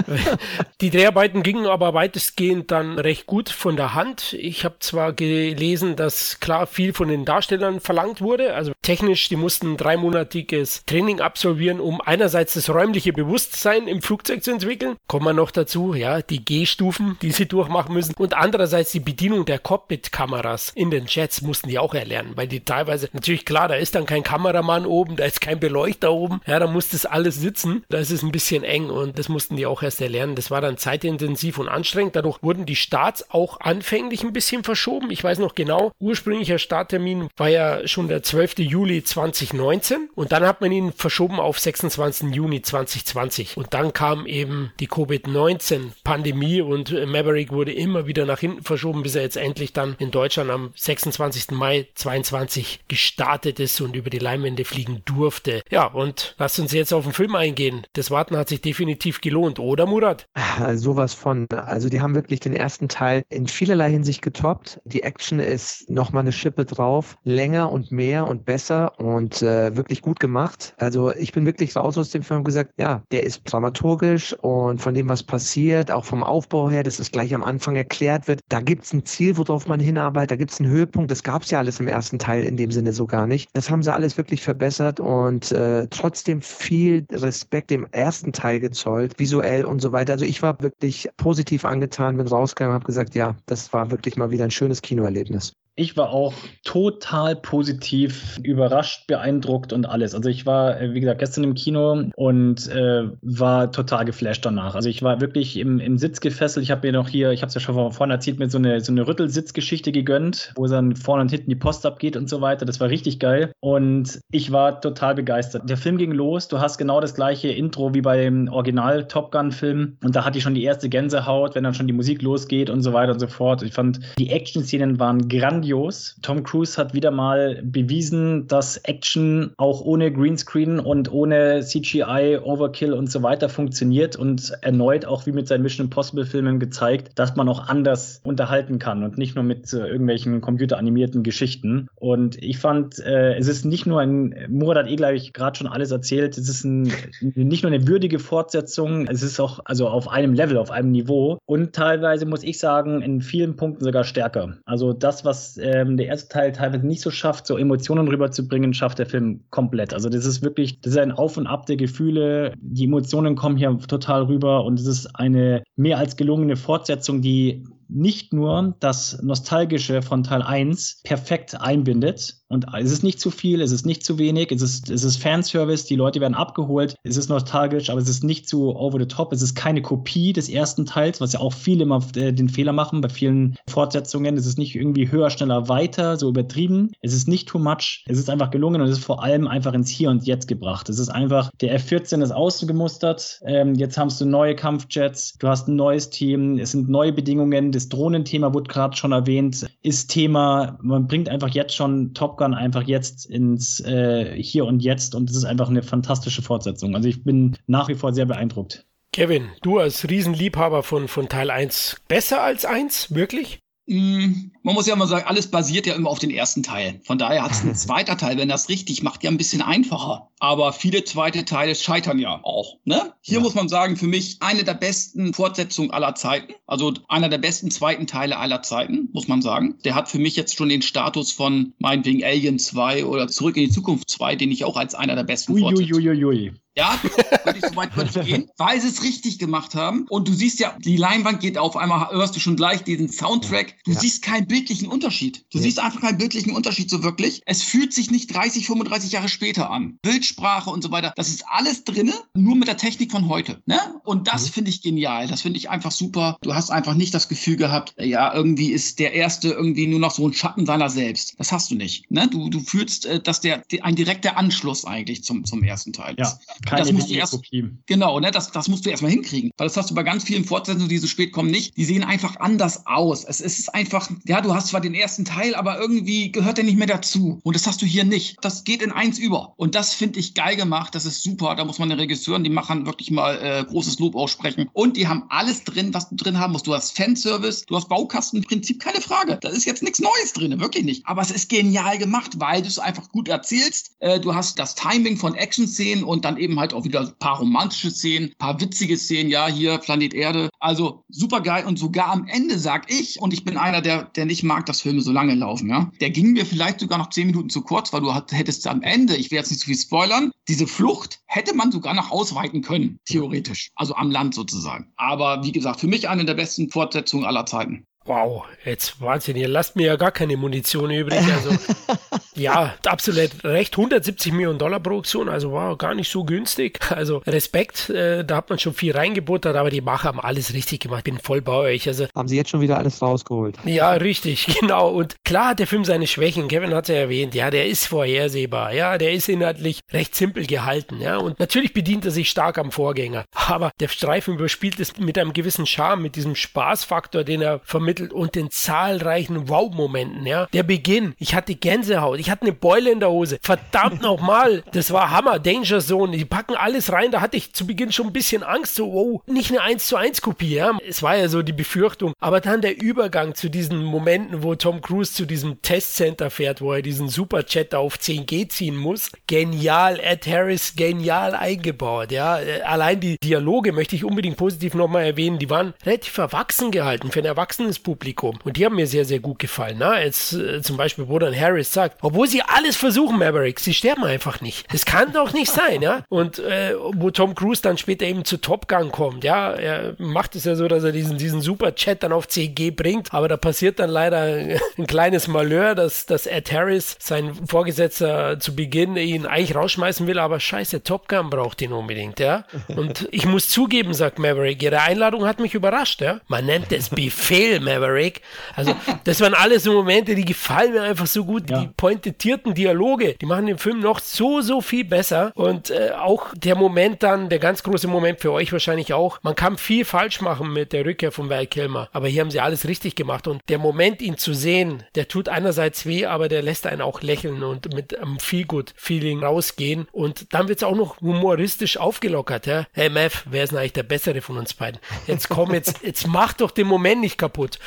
*laughs* die Dreharbeiten gingen aber weitestgehend dann recht gut von der Hand. Ich habe zwar gelesen, dass klar viel von den Darstellern verlangt wurde. Also technisch, die mussten ein dreimonatiges Training absolvieren, um einerseits das räumliche Bewusstsein im Flugzeug zu entwickeln. Kommen wir noch dazu, ja, die G-Stufen, die sie durchmachen müssen. Und andererseits die Bedienung der Cockpit-Kameras in den Jets mussten die auch erlernen, weil die teilweise, natürlich klar, da ist dann kein Kameramann oben, da ist kein Beleuchter oben. Ja, da muss das alles sitzen. Da ist es ein bisschen eng und das mussten die auch erst erlernen. Das war dann zeitintensiv und anstrengend. Dadurch wurden die Starts auch anfänglich ein bisschen verschoben. Ich weiß noch genau, ursprünglicher Starttermin war ja schon der 12. Juli 2019 und dann hat man ihn verschoben auf 26. Juni 2020. Und dann kam eben die Covid-19-Pandemie und Maverick wurde immer wieder nach hinten verschoben, bis er jetzt endlich dann in Deutschland am 26. Mai 22 gestartet ist und über die Leinwände fliegen durfte. Ja, und lasst uns jetzt auf den Film eingehen. Das Warten hat sich definitiv gelohnt, oder Murat? Ah, sowas von. Also die haben wirklich den ersten Teil in vielerlei Hinsicht getoppt. Die Action ist nochmal eine Schippe drauf, länger und mehr und besser und äh, wirklich gut gemacht. Also ich bin wirklich raus aus dem Film und gesagt, ja, der ist dramaturgisch und von dem, was passiert, auch vom Aufbau her, dass es gleich am Anfang erklärt wird, da gibt es ein Ziel, worauf man hinarbeitet, da gibt es einen Höhepunkt. Das gab es ja alles im ersten Teil in dem Sinne so gar nicht. Das haben sie alles wirklich verbessert und äh, trotzdem viel Respekt dem ersten Teil gezollt, visuell und so weiter. Also ich war wirklich positiv angetan, bin rausgegangen und habe gesagt, ja, das war wirklich mal wieder ein schönes Kinoerlebnis. Ich war auch total positiv überrascht, beeindruckt und alles. Also ich war, äh, wie gesagt, gestern im Kino und äh, war total geflasht danach. Also ich war wirklich im, im Sitz gefesselt. Ich habe mir noch hier, ich habe es ja schon vorhin erzählt, mir so eine, so eine Rüttelsitzgeschichte gegönnt, wo dann vorne und hinten die Post abgeht und so weiter. Das war richtig geil. Und ich war total begeistert. Der Film ging los. Du hast genau das gleiche Intro wie beim Original Top Gun Film. Und da hatte ich schon die erste Gänsehaut, wenn dann schon die Musik losgeht und so weiter und so fort. Ich fand, die Action-Szenen waren grandios grandios. Tom Cruise hat wieder mal bewiesen, dass Action auch ohne Greenscreen und ohne CGI, Overkill und so weiter funktioniert und erneut auch wie mit seinen Mission Impossible Filmen gezeigt, dass man auch anders unterhalten kann und nicht nur mit äh, irgendwelchen computeranimierten Geschichten. Und ich fand, äh, es ist nicht nur ein, Murat hat eh gleich gerade schon alles erzählt, es ist ein, nicht nur eine würdige Fortsetzung, es ist auch also auf einem Level, auf einem Niveau und teilweise muss ich sagen, in vielen Punkten sogar stärker. Also das, was ähm, der erste Teil teilweise nicht so schafft, so Emotionen rüberzubringen, schafft der Film komplett. Also das ist wirklich, das ist ein Auf und Ab der Gefühle. Die Emotionen kommen hier total rüber und es ist eine mehr als gelungene Fortsetzung, die nicht nur das Nostalgische von Teil 1 perfekt einbindet. Und es ist nicht zu viel, es ist nicht zu wenig, es ist, es ist Fanservice, die Leute werden abgeholt, es ist nostalgisch, aber es ist nicht zu over the top, es ist keine Kopie des ersten Teils, was ja auch viele immer äh, den Fehler machen bei vielen Fortsetzungen. Es ist nicht irgendwie höher, schneller, weiter, so übertrieben. Es ist nicht too much, es ist einfach gelungen und es ist vor allem einfach ins Hier und Jetzt gebracht. Es ist einfach, der F-14 ist ausgemustert, ähm, jetzt hast du neue Kampfjets, du hast ein neues Team, es sind neue Bedingungen, das Drohnenthema wurde gerade schon erwähnt, ist Thema, man bringt einfach jetzt schon Top Gun einfach jetzt ins äh, Hier und Jetzt und es ist einfach eine fantastische Fortsetzung. Also ich bin nach wie vor sehr beeindruckt. Kevin, du als Riesenliebhaber von, von Teil 1, besser als 1, wirklich? Mm, man muss ja mal sagen, alles basiert ja immer auf den ersten Teil. Von daher hat es ein *laughs* zweiter Teil, wenn das richtig macht, ja ein bisschen einfacher. Aber viele zweite Teile scheitern ja auch. Ne? Hier ja. muss man sagen, für mich eine der besten Fortsetzungen aller Zeiten. Also einer der besten zweiten Teile aller Zeiten, muss man sagen. Der hat für mich jetzt schon den Status von meinetwegen Alien 2 oder Zurück in die Zukunft 2, den ich auch als einer der besten Fortsetzungen. Uiuiuiui. Ja, würde ich so weit würde ich gehen, weil sie es richtig gemacht haben. Und du siehst ja, die Leinwand geht auf einmal, hörst du schon gleich diesen Soundtrack. Du ja. siehst keinen bildlichen Unterschied. Du ja. siehst einfach keinen bildlichen Unterschied so wirklich. Es fühlt sich nicht 30, 35 Jahre später an. Bildsprache und so weiter, das ist alles drinne, nur mit der Technik von heute. Ne? Und das mhm. finde ich genial. Das finde ich einfach super. Du hast einfach nicht das Gefühl gehabt, ja, irgendwie ist der Erste irgendwie nur noch so ein Schatten seiner selbst. Das hast du nicht. Ne? Du, du fühlst, äh, dass der ein direkter Anschluss eigentlich zum, zum ersten Teil ist. Ja. Keine das musst du erst, Genau, ne, das, das musst du erstmal hinkriegen. Weil das hast du bei ganz vielen Fortsetzungen, die so spät kommen, nicht. Die sehen einfach anders aus. Es, es ist einfach, ja, du hast zwar den ersten Teil, aber irgendwie gehört der nicht mehr dazu. Und das hast du hier nicht. Das geht in eins über. Und das finde ich geil gemacht. Das ist super. Da muss man den Regisseuren, die Machern wirklich mal äh, großes Lob aussprechen. Und die haben alles drin, was du drin haben musst. Du hast Fanservice, du hast Baukastenprinzip, keine Frage. Da ist jetzt nichts Neues drin, wirklich nicht. Aber es ist genial gemacht, weil du es einfach gut erzählst. Äh, du hast das Timing von Action-Szenen und dann eben halt auch wieder ein paar romantische Szenen, ein paar witzige Szenen, ja, hier Planet Erde. Also super geil und sogar am Ende sag ich, und ich bin einer, der, der nicht mag, dass Filme so lange laufen, ja. Der ging mir vielleicht sogar noch zehn Minuten zu kurz, weil du hättest am Ende, ich werde jetzt nicht zu viel spoilern, diese Flucht hätte man sogar noch ausweiten können, theoretisch. Also am Land sozusagen. Aber wie gesagt, für mich eine der besten Fortsetzungen aller Zeiten. Wow, jetzt Wahnsinn. Ihr lasst mir ja gar keine Munition übrig. Also, *laughs* ja, absolut recht. 170 Millionen Dollar Produktion, also war gar nicht so günstig. Also Respekt, äh, da hat man schon viel reingebuttert, aber die Macher haben alles richtig gemacht. Ich bin voll bei euch. Also, haben sie jetzt schon wieder alles rausgeholt? Ja, richtig, *laughs* genau. Und klar hat der Film seine Schwächen. Kevin hat es ja erwähnt. Ja, der ist vorhersehbar. Ja, der ist inhaltlich recht simpel gehalten. Ja, und natürlich bedient er sich stark am Vorgänger. Aber der Streifen überspielt es mit einem gewissen Charme, mit diesem Spaßfaktor, den er vermittelt vermittelt und den zahlreichen Wow-Momenten, ja. Der Beginn, ich hatte Gänsehaut, ich hatte eine Beule in der Hose. Verdammt nochmal, das war Hammer, Danger Zone, die packen alles rein, da hatte ich zu Beginn schon ein bisschen Angst, so, wow, nicht eine 1 zu 1 Kopie, ja. Es war ja so die Befürchtung, aber dann der Übergang zu diesen Momenten, wo Tom Cruise zu diesem Testcenter fährt, wo er diesen Superchat auf 10G ziehen muss. Genial, Ed Harris, genial eingebaut, ja. Allein die Dialoge möchte ich unbedingt positiv nochmal erwähnen, die waren relativ erwachsen gehalten für ein erwachsenes Publikum. Und die haben mir sehr, sehr gut gefallen. Ne? Jetzt äh, zum Beispiel, wo dann Harris sagt, obwohl sie alles versuchen, Maverick, sie sterben einfach nicht. Das kann doch nicht sein, ja. Und äh, wo Tom Cruise dann später eben zu Top Gun kommt, ja, er macht es ja so, dass er diesen, diesen super Chat dann auf CG bringt, aber da passiert dann leider *laughs* ein kleines Malheur, dass, dass Ed Harris, sein Vorgesetzter zu Beginn, ihn eigentlich rausschmeißen will, aber scheiße, Top Gun braucht ihn unbedingt, ja. Und ich muss zugeben, sagt Maverick, ihre Einladung hat mich überrascht, ja. Man nennt es Befehl, Maverick. Also, das waren alles so Momente, die gefallen mir einfach so gut. Ja. Die pointierten Dialoge, die machen den Film noch so, so viel besser. Und äh, auch der Moment dann, der ganz große Moment für euch wahrscheinlich auch, man kann viel falsch machen mit der Rückkehr von Val Kilmer. Aber hier haben sie alles richtig gemacht. Und der Moment, ihn zu sehen, der tut einerseits weh, aber der lässt einen auch lächeln und mit einem Feel-Good-Feeling rausgehen. Und dann wird es auch noch humoristisch aufgelockert. Ja? Hey Mav, wer ist denn eigentlich der Bessere von uns beiden? Jetzt komm, jetzt, *laughs* jetzt mach doch den Moment nicht kaputt.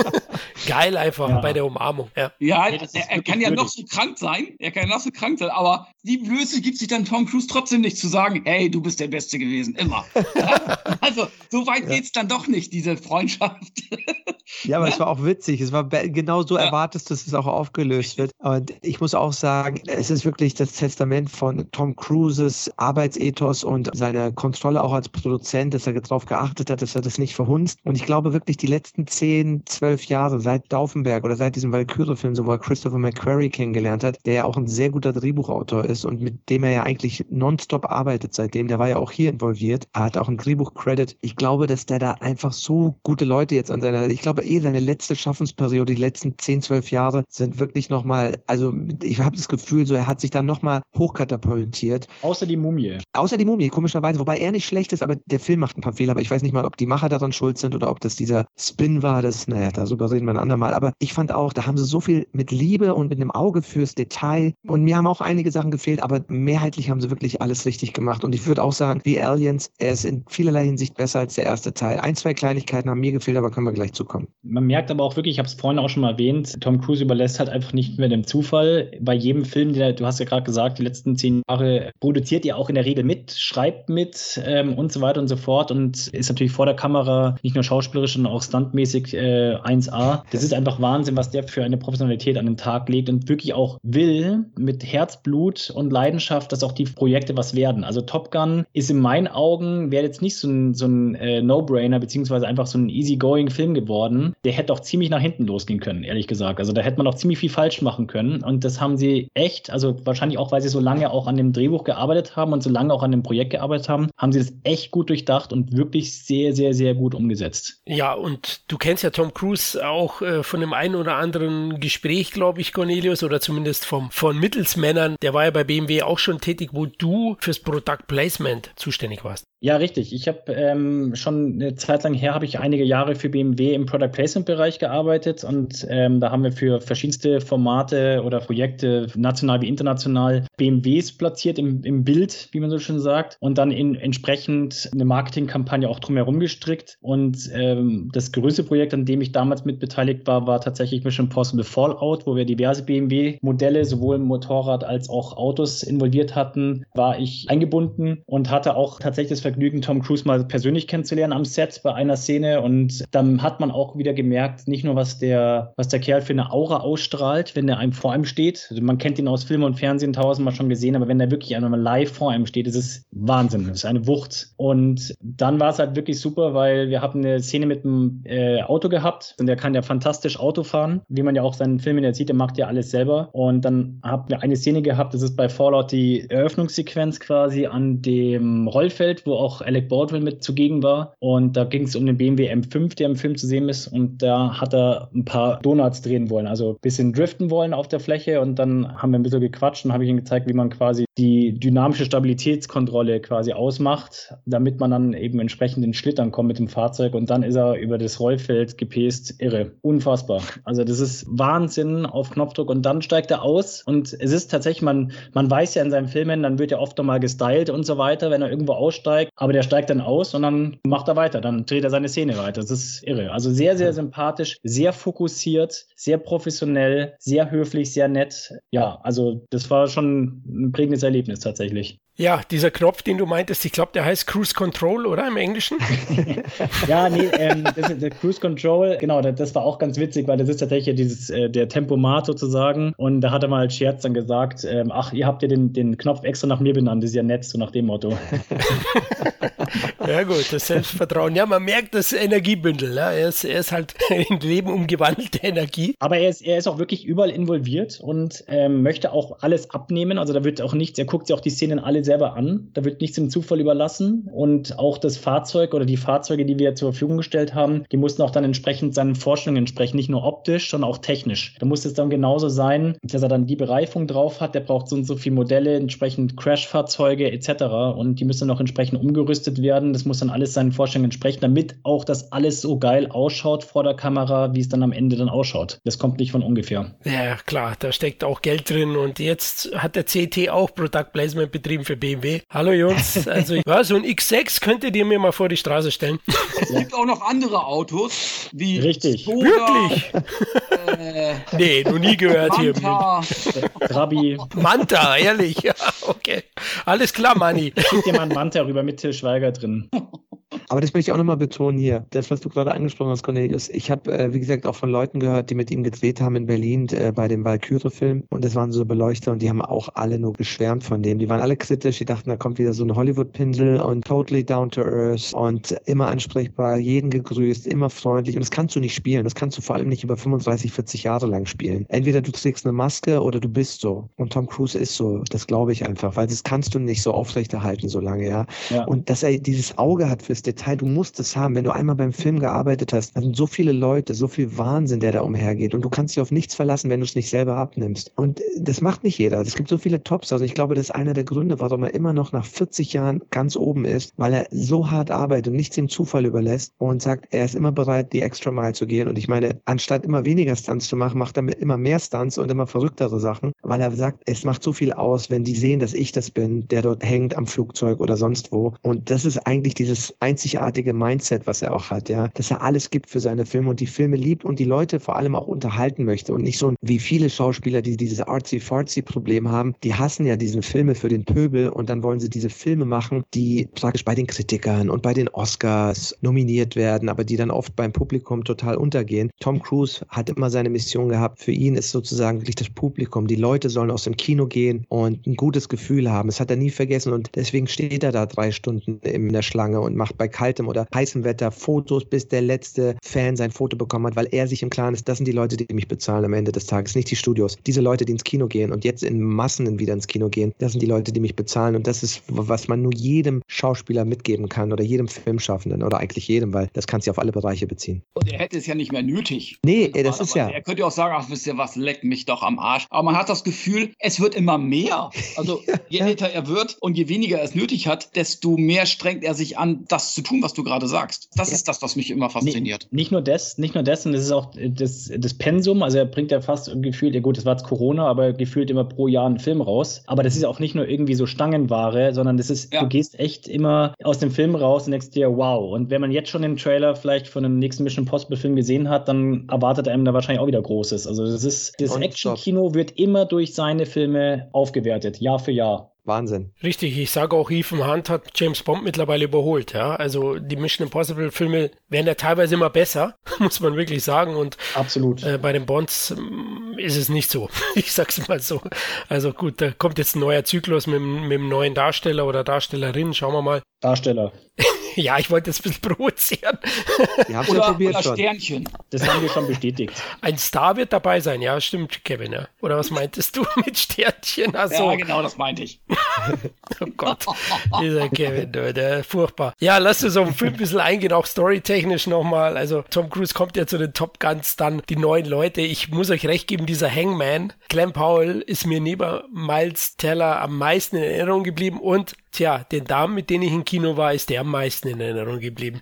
*laughs* Geil einfach ja. bei der Umarmung. Ja, ja er, er kann ja noch so krank sein. Er kann ja noch so krank sein, aber die Blöße gibt sich dann Tom Cruise trotzdem nicht zu sagen, hey, du bist der Beste gewesen, immer. *laughs* also, so weit ja. es dann doch nicht, diese Freundschaft. *laughs* ja, aber es war auch witzig. Es war genau so ja. erwartest, dass es auch aufgelöst wird. Und ich muss auch sagen, es ist wirklich das Testament von Tom Cruises Arbeitsethos und seine Kontrolle auch als Produzent, dass er darauf geachtet hat, dass er das nicht verhunzt. Und ich glaube wirklich, die letzten zehn zwölf Jahre, seit Daufenberg oder seit diesem Valkyrie-Film, so wo er Christopher McQuarrie kennengelernt hat, der ja auch ein sehr guter Drehbuchautor ist und mit dem er ja eigentlich nonstop arbeitet seitdem. Der war ja auch hier involviert. Er hat auch einen Drehbuch-Credit. Ich glaube, dass der da einfach so gute Leute jetzt an seiner, ich glaube eh seine letzte Schaffensperiode, die letzten zehn, zwölf Jahre sind wirklich nochmal, also ich habe das Gefühl, so er hat sich dann nochmal hochkatapultiert. Außer die Mumie. Außer die Mumie, komischerweise, wobei er nicht schlecht ist, aber der Film macht ein paar Fehler, aber ich weiß nicht mal, ob die Macher daran schuld sind oder ob das dieser Spin war, das, naja, darüber reden wir ein andermal. Aber ich fand auch, da haben sie so viel mit Liebe und mit einem Auge fürs Detail. Und mir haben auch einige Sachen gefehlt, aber mehrheitlich haben sie wirklich alles richtig gemacht. Und ich würde auch sagen, wie Aliens, er ist in vielerlei Hinsicht besser als der erste Teil. Ein, zwei Kleinigkeiten haben mir gefehlt, aber können wir gleich zukommen. Man merkt aber auch wirklich, ich habe es vorhin auch schon mal erwähnt, Tom Cruise überlässt halt einfach nicht mehr dem Zufall. Bei jedem Film, der, du hast ja gerade gesagt, die letzten zehn Jahre produziert er auch in der Regel mit, schreibt mit ähm, und so weiter und so fort und ist natürlich vor der Kamera nicht nur schauspielerisch, sondern auch standmäßig äh, 1A. Das ist einfach Wahnsinn, was der für eine Professionalität an den Tag legt und wirklich auch will mit Herzblut und Leidenschaft, dass auch die Projekte was werden. Also Top Gun ist in meinen Augen, wäre jetzt nicht so ein, so ein äh, No-Brainer, beziehungsweise einfach so ein easygoing Film geworden. Der hätte auch ziemlich nach hinten losgehen können, ehrlich gesagt. Also da hätte man auch ziemlich viel falsch machen können. Und das haben sie echt, also wahrscheinlich auch, weil sie so lange auch an dem Drehbuch gearbeitet haben und so lange auch an dem Projekt gearbeitet haben, haben sie das echt gut durchdacht und wirklich sehr, sehr, sehr gut umgesetzt. Ja, und du kennst ja Tom Cruise auch äh, von dem einen oder anderen Gespräch, glaube ich, Cornelius, oder zumindest vom, von Mittelsmännern. Der war ja bei BMW auch schon tätig, wo du fürs Product Placement zuständig warst. Ja, richtig. Ich habe ähm, schon eine Zeit lang her, habe ich einige Jahre für BMW im Product Placement Bereich gearbeitet und ähm, da haben wir für verschiedenste Formate oder Projekte, national wie international, BMWs platziert im, im Bild, wie man so schön sagt, und dann in, entsprechend eine Marketingkampagne auch drumherum gestrickt. Und ähm, das größte Projekt, an dem ich damals mit beteiligt war, war tatsächlich Mission Possible Fallout, wo wir diverse BMW-Modelle, sowohl Motorrad als auch Autos involviert hatten, war ich eingebunden und hatte auch tatsächlich das Vergnügen, Tom Cruise mal persönlich kennenzulernen am Set bei einer Szene. Und dann hat man auch wieder gemerkt, nicht nur, was der, was der Kerl für eine Aura ausstrahlt, wenn er einem vor einem steht. Also man kennt ihn aus Film und Fernsehen tausendmal schon gesehen, aber wenn er wirklich einmal live vor einem steht, ist es Wahnsinn. Das ist eine Wucht. Und dann war es halt wirklich super, weil wir hatten eine Szene mit einem äh, Auto gehabt und der kann ja fantastisch Auto fahren. Wie man ja auch seinen Filmen ja sieht, der macht ja alles selber. Und dann haben wir eine Szene gehabt, das ist bei Fallout die Eröffnungssequenz quasi an dem Rollfeld, wo auch Alec Baldwin mit zugegen war. Und da ging es um den BMW M5, der im Film zu sehen ist. Und da hat er ein paar Donuts drehen wollen, also ein bisschen driften wollen auf der Fläche. Und dann haben wir ein bisschen gequatscht und habe ich ihm gezeigt, wie man quasi die dynamische Stabilitätskontrolle quasi ausmacht, damit man dann eben entsprechend in Schlittern kommt mit dem Fahrzeug. Und dann ist er über das Rollfeld gepäst. Irre. Unfassbar. Also das ist Wahnsinn auf Knopfdruck. Und dann steigt er aus. Und es ist tatsächlich, man, man weiß ja in seinen Filmen, dann wird ja oft nochmal gestylt und so weiter, wenn er irgendwo aussteigt aber der steigt dann aus und dann macht er weiter, dann dreht er seine Szene weiter. Das ist irre. Also sehr, sehr sympathisch, sehr fokussiert, sehr professionell, sehr höflich, sehr nett. Ja, also das war schon ein prägendes Erlebnis tatsächlich. Ja, dieser Knopf, den du meintest, ich glaube, der heißt Cruise Control, oder im Englischen? *laughs* ja, nee, ähm, das ist der Cruise Control, genau, das, das, war auch ganz witzig, weil das ist tatsächlich dieses, äh, der Tempomat sozusagen. Und da hat er mal als Scherz dann gesagt, ähm, ach, ihr habt ja den, den Knopf extra nach mir benannt, das ist ja nett, so nach dem Motto. *laughs* ja, gut, das Selbstvertrauen. Ja, man merkt das Energiebündel. Ja. Er, ist, er ist halt *laughs* in Leben umgewandelte Energie. Aber er ist, er ist auch wirklich überall involviert und ähm, möchte auch alles abnehmen. Also da wird auch nichts, er guckt sich auch die Szenen alle selber an. Da wird nichts dem Zufall überlassen. Und auch das Fahrzeug oder die Fahrzeuge, die wir zur Verfügung gestellt haben, die mussten auch dann entsprechend seinen Vorstellungen entsprechen, nicht nur optisch, sondern auch technisch. Da muss es dann genauso sein, dass er dann die Bereifung drauf hat. Der braucht so und so viele Modelle, entsprechend Crash-Fahrzeuge etc. Und die müssen noch entsprechend umgerüstet werden. Das muss dann alles seinen Vorstellungen entsprechen, damit auch das alles so geil ausschaut vor der Kamera, wie es dann am Ende dann ausschaut. Das kommt nicht von ungefähr. Ja, klar, da steckt auch Geld drin. Und jetzt hat der CT auch Product Placement betrieben für für BMW. Hallo Jungs, *laughs* also ja, so ein X6 könntet ihr mir mal vor die Straße stellen. Es gibt auch noch andere Autos, wie Richtig. Skoda, Wirklich? Äh, nee, noch nie gehört Manta. hier. Trabi. Manta, ehrlich. Ja, okay. Alles klar, Manni. Schickt dir mal ein Manta rüber mit Till Schweiger drin. Aber das möchte ich auch nochmal betonen hier. Das, was du gerade angesprochen hast, Cornelius. Ich habe, äh, wie gesagt, auch von Leuten gehört, die mit ihm gedreht haben in Berlin äh, bei dem Valkyrie-Film. Und das waren so Beleuchter und die haben auch alle nur geschwärmt von dem. Die waren alle kritisch. Die dachten, da kommt wieder so ein Hollywood-Pinsel und totally down to earth und immer ansprechbar, jeden gegrüßt, immer freundlich. Und das kannst du nicht spielen. Das kannst du vor allem nicht über 35, 40 Jahre lang spielen. Entweder du trägst eine Maske oder du bist so. Und Tom Cruise ist so. Das glaube ich einfach, weil das kannst du nicht so aufrechterhalten so lange, ja. ja. Und dass er dieses Auge hat fürs Detail, du musst es haben. Wenn du einmal beim Film gearbeitet hast, da sind so viele Leute, so viel Wahnsinn, der da umhergeht. Und du kannst dich auf nichts verlassen, wenn du es nicht selber abnimmst. Und das macht nicht jeder. Es gibt so viele Tops. Also ich glaube, das ist einer der Gründe, warum er immer noch nach 40 Jahren ganz oben ist, weil er so hart arbeitet und nichts dem Zufall überlässt und sagt, er ist immer bereit, die extra Mile zu gehen. Und ich meine, anstatt immer weniger Stunts zu machen, macht er immer mehr Stunts und immer verrücktere Sachen, weil er sagt, es macht so viel aus, wenn die sehen, dass ich das bin, der dort hängt am Flugzeug oder sonst wo. Und das ist eigentlich dieses einzigartige Mindset, was er auch hat, ja, dass er alles gibt für seine Filme und die Filme liebt und die Leute vor allem auch unterhalten möchte und nicht so wie viele Schauspieler, die dieses artsy-fartsy-Problem haben, die hassen ja diesen Filme für den Pöbel und dann wollen sie diese Filme machen, die praktisch bei den Kritikern und bei den Oscars nominiert werden, aber die dann oft beim Publikum total untergehen. Tom Cruise hat immer seine Mission gehabt. Für ihn ist sozusagen wirklich das Publikum. Die Leute sollen aus dem Kino gehen und ein gutes Gefühl haben. Das hat er nie vergessen und deswegen steht er da drei Stunden in der Schlange und macht bei kaltem oder heißem Wetter Fotos, bis der letzte Fan sein Foto bekommen hat, weil er sich im Klaren ist, das sind die Leute, die mich bezahlen am Ende des Tages, nicht die Studios. Diese Leute, die ins Kino gehen und jetzt in Massen wieder ins Kino gehen, das sind die Leute, die mich bezahlen und das ist, was man nur jedem Schauspieler mitgeben kann oder jedem Filmschaffenden oder eigentlich jedem, weil das kann sich auf alle Bereiche beziehen. Und er hätte es ja nicht mehr nötig. Nee, das ist ja. Er könnte ja auch sagen, ach, wisst ihr was, leckt mich doch am Arsch. Aber man hat das Gefühl, es wird immer mehr. Also *laughs* je ja. älter er wird und je weniger er es nötig hat, desto mehr strengt er sich an, das zu tun, was du gerade sagst. Das ja. ist das, was mich immer fasziniert. Nee, nicht nur das, nicht nur das, und es ist auch das, das Pensum, also er bringt ja fast gefühlt, ja gut, das war jetzt Corona, aber gefühlt immer pro Jahr einen Film raus. Aber das ist auch nicht nur irgendwie so Stangenware, sondern das ist, ja. du gehst echt immer aus dem Film raus und denkst dir, wow. Und wenn man jetzt schon den Trailer vielleicht von einem nächsten Mission Possible Film gesehen hat, dann erwartet einem da wahrscheinlich auch wieder Großes. Also das ist, das Action-Kino wird immer durch seine Filme aufgewertet, Jahr für Jahr. Wahnsinn. Richtig, ich sage auch, Ethan Hunt hat James Bond mittlerweile überholt. Ja? Also die Mission Impossible Filme werden ja teilweise immer besser, *laughs* muss man wirklich sagen. Und Absolut. Äh, bei den Bonds äh, ist es nicht so. *laughs* Ich sag's mal so. Also gut, da kommt jetzt ein neuer Zyklus mit, mit einem neuen Darsteller oder Darstellerin. Schauen wir mal. Darsteller. *laughs* ja, ich wollte das ein bisschen provozieren. *laughs* Wir haben oder, probiert oder schon. Sternchen. Das haben wir schon bestätigt. Ein Star wird dabei sein, ja, stimmt, Kevin. Ja. Oder was meintest du *laughs* mit Sternchen? Also, ja, genau, das meinte ich. *laughs* oh Gott, dieser Kevin, der furchtbar. Ja, lass uns auf den Film ein bisschen eingehen, auch storytechnisch nochmal. Also Tom Cruise kommt ja zu den Top Guns, dann die neuen Leute. Ich muss euch recht geben, dieser Hangman, Clem Powell, ist mir neben Miles Teller am meisten in Erinnerung geblieben und Tja, den Damen, mit denen ich im Kino war, ist der am meisten in Erinnerung geblieben.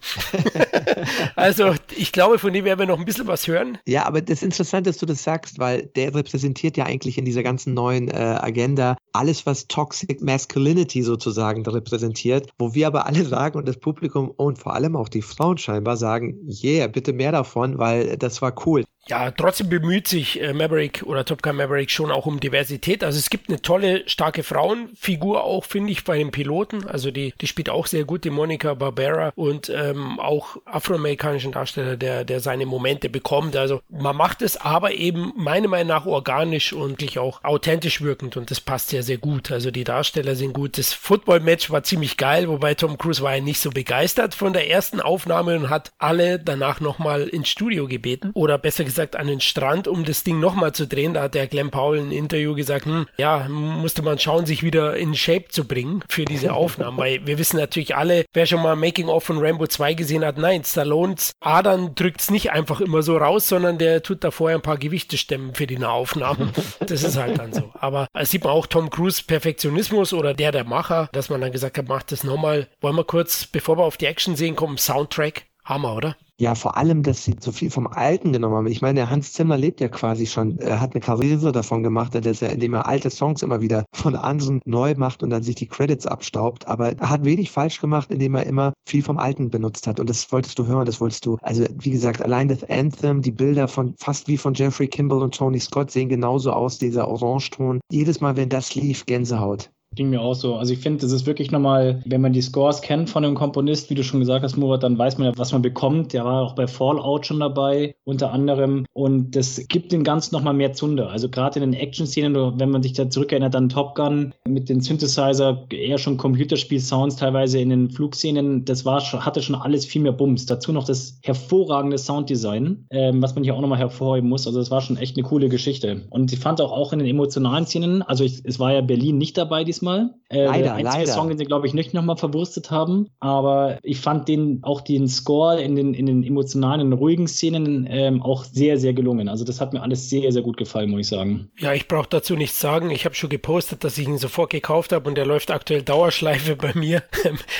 *laughs* also, ich glaube, von dem werden wir noch ein bisschen was hören. Ja, aber das ist interessant, dass du das sagst, weil der repräsentiert ja eigentlich in dieser ganzen neuen äh, Agenda alles, was Toxic Masculinity sozusagen repräsentiert, wo wir aber alle sagen und das Publikum und vor allem auch die Frauen scheinbar sagen, yeah, bitte mehr davon, weil das war cool. Ja, trotzdem bemüht sich äh, Maverick oder Top Gun Maverick schon auch um Diversität. Also es gibt eine tolle, starke Frauenfigur auch, finde ich, bei den Piloten. Also die, die spielt auch sehr gut, die Monica Barbera und ähm, auch afroamerikanischen Darsteller, der, der seine Momente bekommt. Also man macht es aber eben meiner Meinung nach organisch und wirklich auch authentisch wirkend und das passt sehr, sehr gut. Also die Darsteller sind gut. Das Football-Match war ziemlich geil, wobei Tom Cruise war ja nicht so begeistert von der ersten Aufnahme und hat alle danach nochmal ins Studio gebeten oder besser gesagt gesagt, an den Strand, um das Ding nochmal zu drehen. Da hat der Glenn Powell in Interview gesagt, hm, ja, musste man schauen, sich wieder in Shape zu bringen für diese *laughs* Aufnahmen. Weil wir wissen natürlich alle, wer schon mal Making of von Rambo 2 gesehen hat, nein, Stallones Adern drückt es nicht einfach immer so raus, sondern der tut da vorher ein paar Gewichte stemmen für die Aufnahmen. *laughs* Das ist halt dann so. Aber es sieht man auch Tom Cruise Perfektionismus oder der der Macher, dass man dann gesagt hat, macht das nochmal. Wollen wir kurz, bevor wir auf die Action sehen, kommen, Soundtrack. Hammer, oder? Ja, vor allem, dass sie so viel vom Alten genommen haben. Ich meine, der Hans Zimmer lebt ja quasi schon, er hat eine Karriere davon gemacht, dass er, indem er alte Songs immer wieder von anderen neu macht und dann sich die Credits abstaubt. Aber er hat wenig falsch gemacht, indem er immer viel vom Alten benutzt hat. Und das wolltest du hören, das wolltest du. Also, wie gesagt, allein das Anthem, die Bilder von fast wie von Jeffrey Kimball und Tony Scott sehen genauso aus, dieser Orangeton. Jedes Mal, wenn das lief, Gänsehaut. Ging mir auch so. Also ich finde, das ist wirklich nochmal, wenn man die Scores kennt von dem Komponist, wie du schon gesagt hast, Murat, dann weiß man ja, was man bekommt. Der war auch bei Fallout schon dabei, unter anderem. Und das gibt dem Ganzen nochmal mehr Zunder. Also gerade in den Action-Szenen, wenn man sich da zurückerinnert an Top Gun mit den Synthesizer, eher schon Computerspiel-Sounds teilweise in den Flugszenen, das war, hatte schon alles viel mehr Bums. Dazu noch das hervorragende Sounddesign, ähm, was man hier auch nochmal hervorheben muss. Also das war schon echt eine coole Geschichte. Und ich fand auch, auch in den emotionalen Szenen, also ich, es war ja Berlin nicht dabei diesmal, diesmal. Äh, leider, der einzige leider. Song, den sie, glaube ich, nicht nochmal verwurstet haben. Aber ich fand den, auch den Score in den, in den emotionalen, ruhigen Szenen ähm, auch sehr, sehr gelungen. Also das hat mir alles sehr, sehr gut gefallen, muss ich sagen. Ja, ich brauche dazu nichts sagen. Ich habe schon gepostet, dass ich ihn sofort gekauft habe und der läuft aktuell Dauerschleife *laughs* bei mir.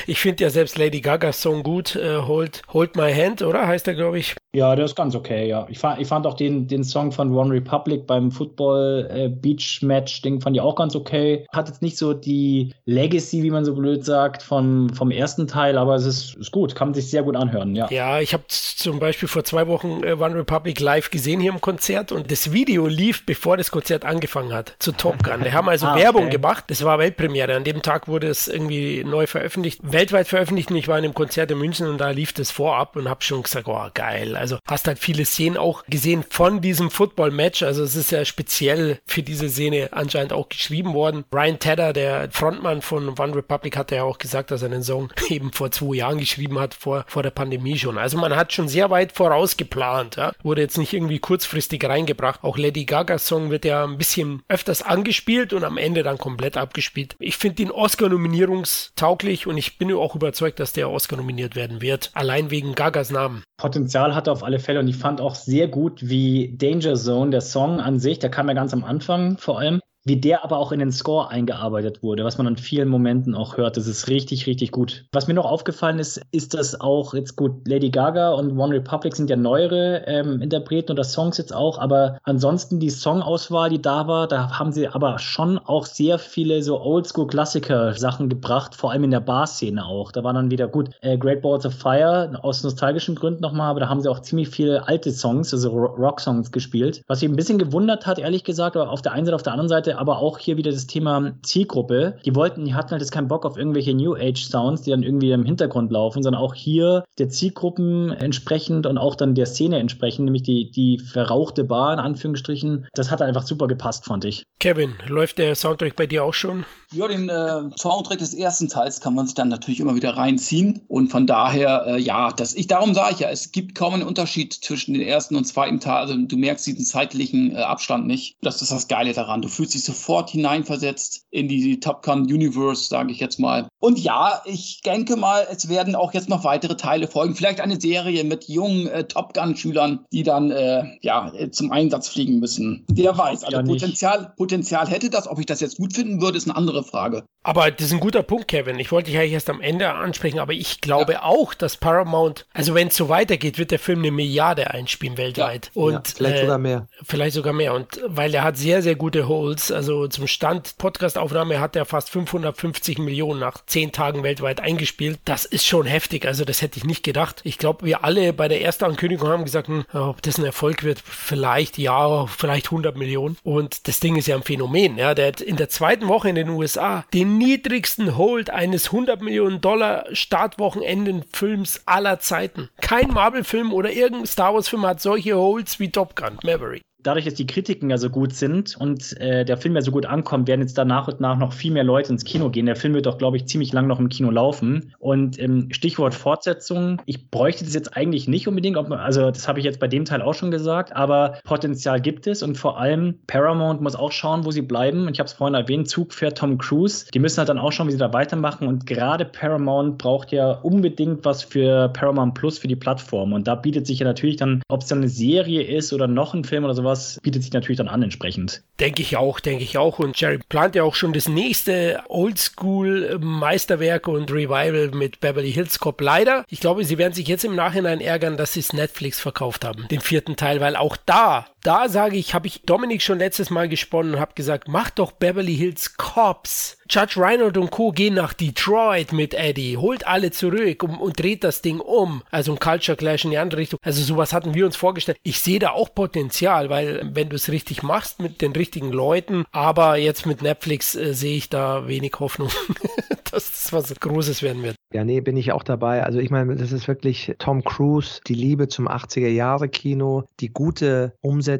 ich finde ja selbst Lady Gagas Song gut. Äh, Hold, Hold My Hand, oder? Heißt er, glaube ich. Ja, der ist ganz okay, ja. Ich fand, ich fand auch den, den Song von One Republic beim Football äh, Beach Match Ding fand ich auch ganz okay. Hat jetzt nicht so die Legacy, wie man so blöd sagt, vom, vom ersten Teil, aber es ist, ist gut, kann man sich sehr gut anhören, ja. Ja, ich habe zum Beispiel vor zwei Wochen äh, One Republic live gesehen hier im Konzert und das Video lief, bevor das Konzert angefangen hat, zu Top Gun. Die haben also *laughs* ah, Werbung okay. gemacht. Das war Weltpremiere. An dem Tag wurde es irgendwie neu veröffentlicht, weltweit veröffentlicht. Und ich war in einem Konzert in München und da lief das vorab und habe schon gesagt, oh geil. Also hast halt viele Szenen auch gesehen von diesem Football-Match. Also es ist ja speziell für diese Szene anscheinend auch geschrieben worden. Ryan Tedder, der Frontmann von One Republic, hat ja auch gesagt, dass er den Song *laughs* eben vor zwei Jahren geschrieben hat, vor, vor der Pandemie schon. Also man hat schon sehr weit vorausgeplant. Ja? Wurde jetzt nicht irgendwie kurzfristig reingebracht. Auch Lady Gagas Song wird ja ein bisschen öfters angespielt und am Ende dann komplett abgespielt. Ich finde ihn Oscar-nominierungstauglich und ich bin auch überzeugt, dass der Oscar nominiert werden wird. Allein wegen Gagas Namen. Potenzial hatte auf alle Fälle und ich fand auch sehr gut, wie Danger Zone, der Song an sich, der kam ja ganz am Anfang vor allem, wie der aber auch in den Score eingearbeitet wurde, was man an vielen Momenten auch hört. Das ist richtig, richtig gut. Was mir noch aufgefallen ist, ist, dass auch jetzt gut Lady Gaga und One Republic sind ja neuere ähm, Interpreten oder Songs jetzt auch, aber ansonsten die Songauswahl, die da war, da haben sie aber schon auch sehr viele so Oldschool-Klassiker-Sachen gebracht, vor allem in der Bar-Szene auch. Da war dann wieder gut äh, Great Balls of Fire aus nostalgischen Gründen nochmal, aber da haben sie auch ziemlich viele alte Songs, also Rock-Songs gespielt. Was mich ein bisschen gewundert hat, ehrlich gesagt, aber auf der einen Seite, auf der anderen Seite aber auch hier wieder das Thema Zielgruppe. Die wollten, die hatten halt jetzt keinen Bock auf irgendwelche New Age Sounds, die dann irgendwie im Hintergrund laufen, sondern auch hier der Zielgruppen entsprechend und auch dann der Szene entsprechend, nämlich die, die verrauchte Bar in Anführungsstrichen. Das hat einfach super gepasst, fand ich. Kevin, läuft der Soundtrack bei dir auch schon? Ja, den äh, Soundtrack des ersten Teils kann man sich dann natürlich immer wieder reinziehen. Und von daher, äh, ja, das, ich, darum sage ich ja, es gibt kaum einen Unterschied zwischen dem ersten und zweiten Teil. Also du merkst diesen zeitlichen äh, Abstand nicht. Das ist das Geile daran. Du fühlst dich sofort hineinversetzt in die Top Gun Universe, sage ich jetzt mal. Und ja, ich denke mal, es werden auch jetzt noch weitere Teile folgen. Vielleicht eine Serie mit jungen äh, Top Gun-Schülern, die dann äh, ja zum Einsatz fliegen müssen. Wer weiß. Also Potenzial, Potenzial hätte das. Ob ich das jetzt gut finden würde, ist eine andere Frage. Aber das ist ein guter Punkt, Kevin. Ich wollte dich eigentlich erst am Ende ansprechen, aber ich glaube ja. auch, dass Paramount, also wenn es so weitergeht, wird der Film eine Milliarde einspielen weltweit. Ja. Und ja, vielleicht äh, sogar mehr. Vielleicht sogar mehr. Und weil er hat sehr, sehr gute Holes. Also zum Stand Podcastaufnahme hat er fast 550 Millionen nach zehn Tagen weltweit eingespielt. Das ist schon heftig. Also das hätte ich nicht gedacht. Ich glaube, wir alle bei der ersten Ankündigung haben gesagt, hm, ob das ein Erfolg wird, vielleicht ja, vielleicht 100 Millionen. Und das Ding ist ja ein Phänomen. Ja, der hat in der zweiten Woche in den USA den niedrigsten Hold eines 100 Millionen Dollar Startwochenenden-Films aller Zeiten. Kein Marvel-Film oder irgendein Star Wars-Film hat solche Holds wie Top Gun Maverick dadurch, dass die Kritiken ja so gut sind und äh, der Film ja so gut ankommt, werden jetzt da nach und nach noch viel mehr Leute ins Kino gehen. Der Film wird doch, glaube ich, ziemlich lang noch im Kino laufen. Und ähm, Stichwort Fortsetzung, ich bräuchte das jetzt eigentlich nicht unbedingt, ob, also das habe ich jetzt bei dem Teil auch schon gesagt, aber Potenzial gibt es und vor allem Paramount muss auch schauen, wo sie bleiben. Und ich habe es vorhin erwähnt, Zug fährt Tom Cruise. Die müssen halt dann auch schauen, wie sie da weitermachen. Und gerade Paramount braucht ja unbedingt was für Paramount Plus für die Plattform. Und da bietet sich ja natürlich dann, ob es dann eine Serie ist oder noch ein Film oder sowas, sowas bietet sich natürlich dann an entsprechend. Denke ich auch, denke ich auch. Und Jerry plant ja auch schon das nächste Oldschool-Meisterwerk und Revival mit Beverly Hills Cop. Leider, ich glaube, sie werden sich jetzt im Nachhinein ärgern, dass sie es Netflix verkauft haben, den vierten Teil, weil auch da, da sage ich, habe ich Dominik schon letztes Mal gesponnen und habe gesagt, mach doch Beverly Hills Cops Judge Reinhold und Co. gehen nach Detroit mit Eddie, holt alle zurück und, und dreht das Ding um. Also ein Culture Clash in die andere Richtung. Also sowas hatten wir uns vorgestellt. Ich sehe da auch Potenzial, weil wenn du es richtig machst mit den richtigen Leuten, aber jetzt mit Netflix äh, sehe ich da wenig Hoffnung, *laughs* dass das was Großes werden wird. Ja, nee, bin ich auch dabei. Also ich meine, das ist wirklich Tom Cruise, die Liebe zum 80er Jahre Kino, die gute Umsetzung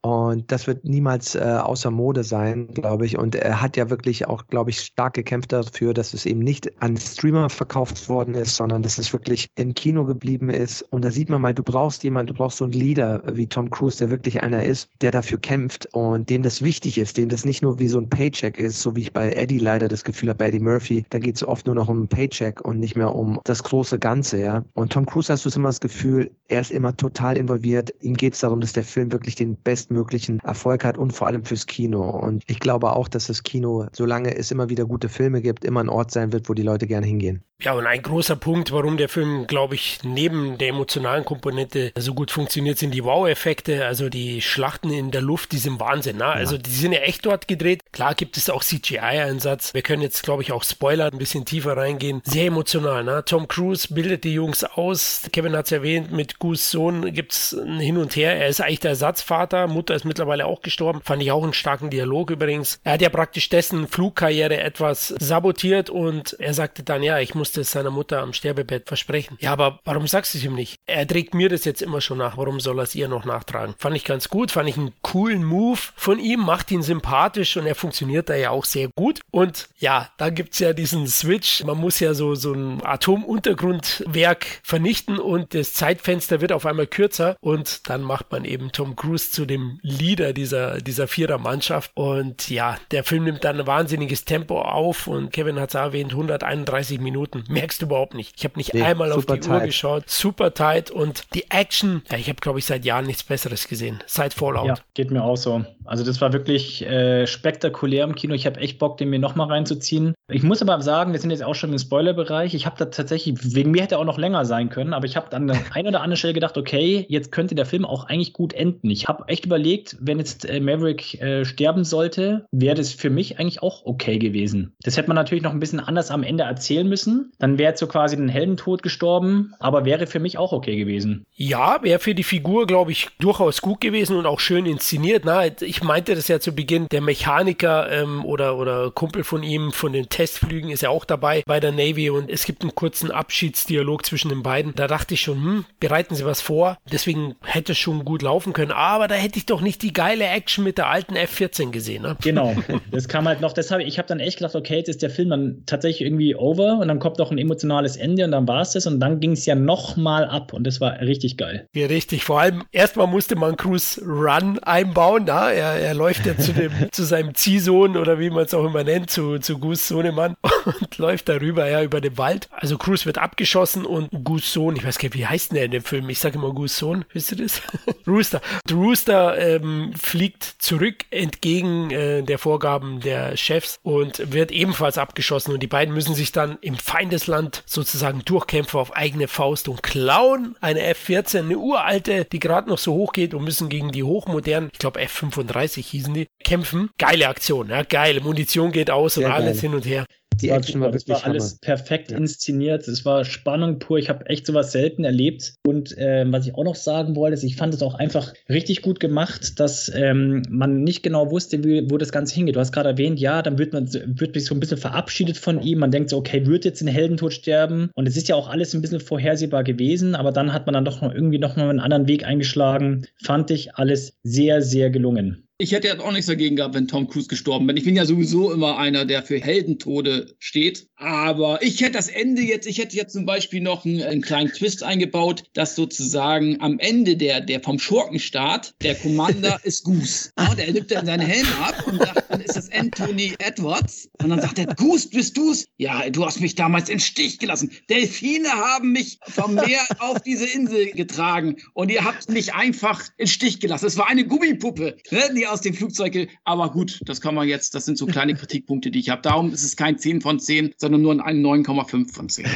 und das wird niemals äh, außer Mode sein, glaube ich. Und er hat ja wirklich auch, glaube ich, stark gekämpft dafür, dass es eben nicht an Streamer verkauft worden ist, sondern dass es wirklich im Kino geblieben ist. Und da sieht man mal, du brauchst jemanden, du brauchst so einen Leader wie Tom Cruise, der wirklich einer ist, der dafür kämpft und dem das wichtig ist, dem das nicht nur wie so ein Paycheck ist, so wie ich bei Eddie leider das Gefühl habe, bei Eddie Murphy, da geht es oft nur noch um Paycheck und nicht mehr um das große Ganze, ja. Und Tom Cruise hast du immer das Gefühl, er ist immer total involviert. Ihm geht es darum, dass der Film wirklich den bestmöglichen Erfolg hat und vor allem fürs Kino. Und ich glaube auch, dass das Kino, solange es immer wieder gute Filme gibt, immer ein Ort sein wird, wo die Leute gerne hingehen. Ja, und ein großer Punkt, warum der Film, glaube ich, neben der emotionalen Komponente so gut funktioniert, sind die Wow-Effekte, also die Schlachten in der Luft, die sind Wahnsinn. Ne? Also die sind ja echt dort gedreht. Klar gibt es auch CGI-Einsatz. Wir können jetzt, glaube ich, auch Spoiler ein bisschen tiefer reingehen. Sehr emotional. Ne? Tom Cruise bildet die Jungs aus. Kevin hat es erwähnt, mit Goose Sohn gibt es ein Hin und Her. Er ist eigentlich der Ersatzvater. Mutter ist mittlerweile auch gestorben. Fand ich auch einen starken Dialog übrigens. Er hat ja praktisch dessen Flugkarriere etwas sabotiert und er sagte dann, ja, ich musste es seiner Mutter am Sterbebett versprechen. Ja, aber warum sagst du es ihm nicht? Er trägt mir das jetzt immer schon nach. Warum soll er es ihr noch nachtragen? Fand ich ganz gut. Fand ich einen coolen Move von ihm. Macht ihn sympathisch und er funktioniert da ja auch sehr gut. Und ja, da gibt es ja diesen Switch. Man muss ja so, so ein Atomuntergrundwerk vernichten und das Zeitfenster wird auf einmal kürzer und dann macht man eben Tom Cruise zu dem Leader dieser, dieser Vierer-Mannschaft. Und ja, der Film nimmt dann ein wahnsinniges Tempo auf und Kevin hat es erwähnt, 131 Minuten. Merkst du überhaupt nicht. Ich habe nicht nee, einmal auf die tight. Uhr geschaut. Super tight und die Action, ja, ich habe glaube ich seit Jahren nichts Besseres gesehen. Seit Fallout. Ja, geht mir auch so. Also das war wirklich äh, spektakulär im Kino. Ich habe echt Bock, den mir nochmal reinzuziehen. Ich muss aber sagen, wir sind jetzt auch schon im Spoilerbereich. Ich habe da tatsächlich, wegen mir hätte er auch noch länger sein können, aber ich habe an der einen oder anderen Stelle gedacht, okay, jetzt könnte der Film auch eigentlich gut enden. Ich habe echt überlegt, wenn jetzt äh, Maverick äh, sterben sollte, wäre das für mich eigentlich auch okay gewesen. Das hätte man natürlich noch ein bisschen anders am Ende erzählen müssen. Dann wäre so quasi den Heldentod gestorben, aber wäre für mich auch okay gewesen. Ja, wäre für die Figur, glaube ich, durchaus gut gewesen und auch schön inszeniert. Na, ich meinte das ja zu Beginn, der Mechaniker ähm, oder, oder Kumpel von ihm von den Testflügen ist ja auch dabei bei der Navy und es gibt einen kurzen Abschiedsdialog zwischen den beiden. Da dachte ich schon, hm, bereiten sie was vor. Deswegen hätte es schon gut laufen können. Aber da hätte ich doch nicht die geile Action mit der alten F-14 gesehen. Ne? Genau, das kam halt noch. Deshalb, ich habe dann echt gedacht, okay, jetzt ist der Film dann tatsächlich irgendwie over und dann kommt noch ein emotionales Ende und dann war es das und dann ging es ja nochmal ab und das war richtig geil. Ja, richtig. Vor allem, erstmal musste man Cruise Run einbauen. Na? Er, er läuft ja zu, dem, *laughs* zu seinem Ziehsohn oder wie man es auch immer nennt, zu, zu Goose Sohnemann *laughs* und läuft darüber, ja, über den Wald. Also Cruise wird abgeschossen und Goose Sohn, ich weiß gar nicht, wie heißt der in dem Film? Ich sage immer Goose Sohn, wisst ihr das? *laughs* Rooster. Rooster ähm, fliegt zurück entgegen äh, der Vorgaben der Chefs und wird ebenfalls abgeschossen und die beiden müssen sich dann im Feindesland sozusagen durchkämpfen auf eigene Faust und klauen eine F-14, eine uralte, die gerade noch so hoch geht und müssen gegen die hochmodernen, ich glaube F-35 hießen die, kämpfen. Geile Aktion, ja, geil. Munition geht aus Sehr und alles geil. hin und her. Die war Action war wirklich war alles Hammer. perfekt ja. inszeniert. Es war Spannung pur. Ich habe echt sowas selten erlebt. Und ähm, was ich auch noch sagen wollte, ist, ich fand es auch einfach richtig gut gemacht, dass ähm, man nicht genau wusste, wie, wo das Ganze hingeht. Du hast gerade erwähnt, ja, dann wird man wird sich so ein bisschen verabschiedet von ihm. Man denkt so, okay, wird jetzt in Heldentod sterben? Und es ist ja auch alles ein bisschen vorhersehbar gewesen, aber dann hat man dann doch noch irgendwie noch mal einen anderen Weg eingeschlagen. Fand ich alles sehr, sehr gelungen. Ich hätte jetzt auch nichts dagegen gehabt, wenn Tom Cruise gestorben wäre. Ich bin ja sowieso immer einer, der für Heldentode steht. Aber ich hätte das Ende jetzt, ich hätte jetzt zum Beispiel noch einen, einen kleinen Twist eingebaut, dass sozusagen am Ende der, der vom Schurkenstart, der Commander *laughs* ist Goose. Ja, der nimmt dann seinen Helm ab und sagt, dann ist das Anthony Edwards. Und dann sagt er, Goose, bist du's? Ja, du hast mich damals in Stich gelassen. Delfine haben mich vom Meer *laughs* auf diese Insel getragen und ihr habt mich einfach in Stich gelassen. Es war eine Gummipuppe. Ne? Die aus dem Flugzeug. Aber gut, das kann man jetzt, das sind so kleine *laughs* Kritikpunkte, die ich habe. Darum ist es kein 10 von 10, sondern nur ein 9,5 von 10.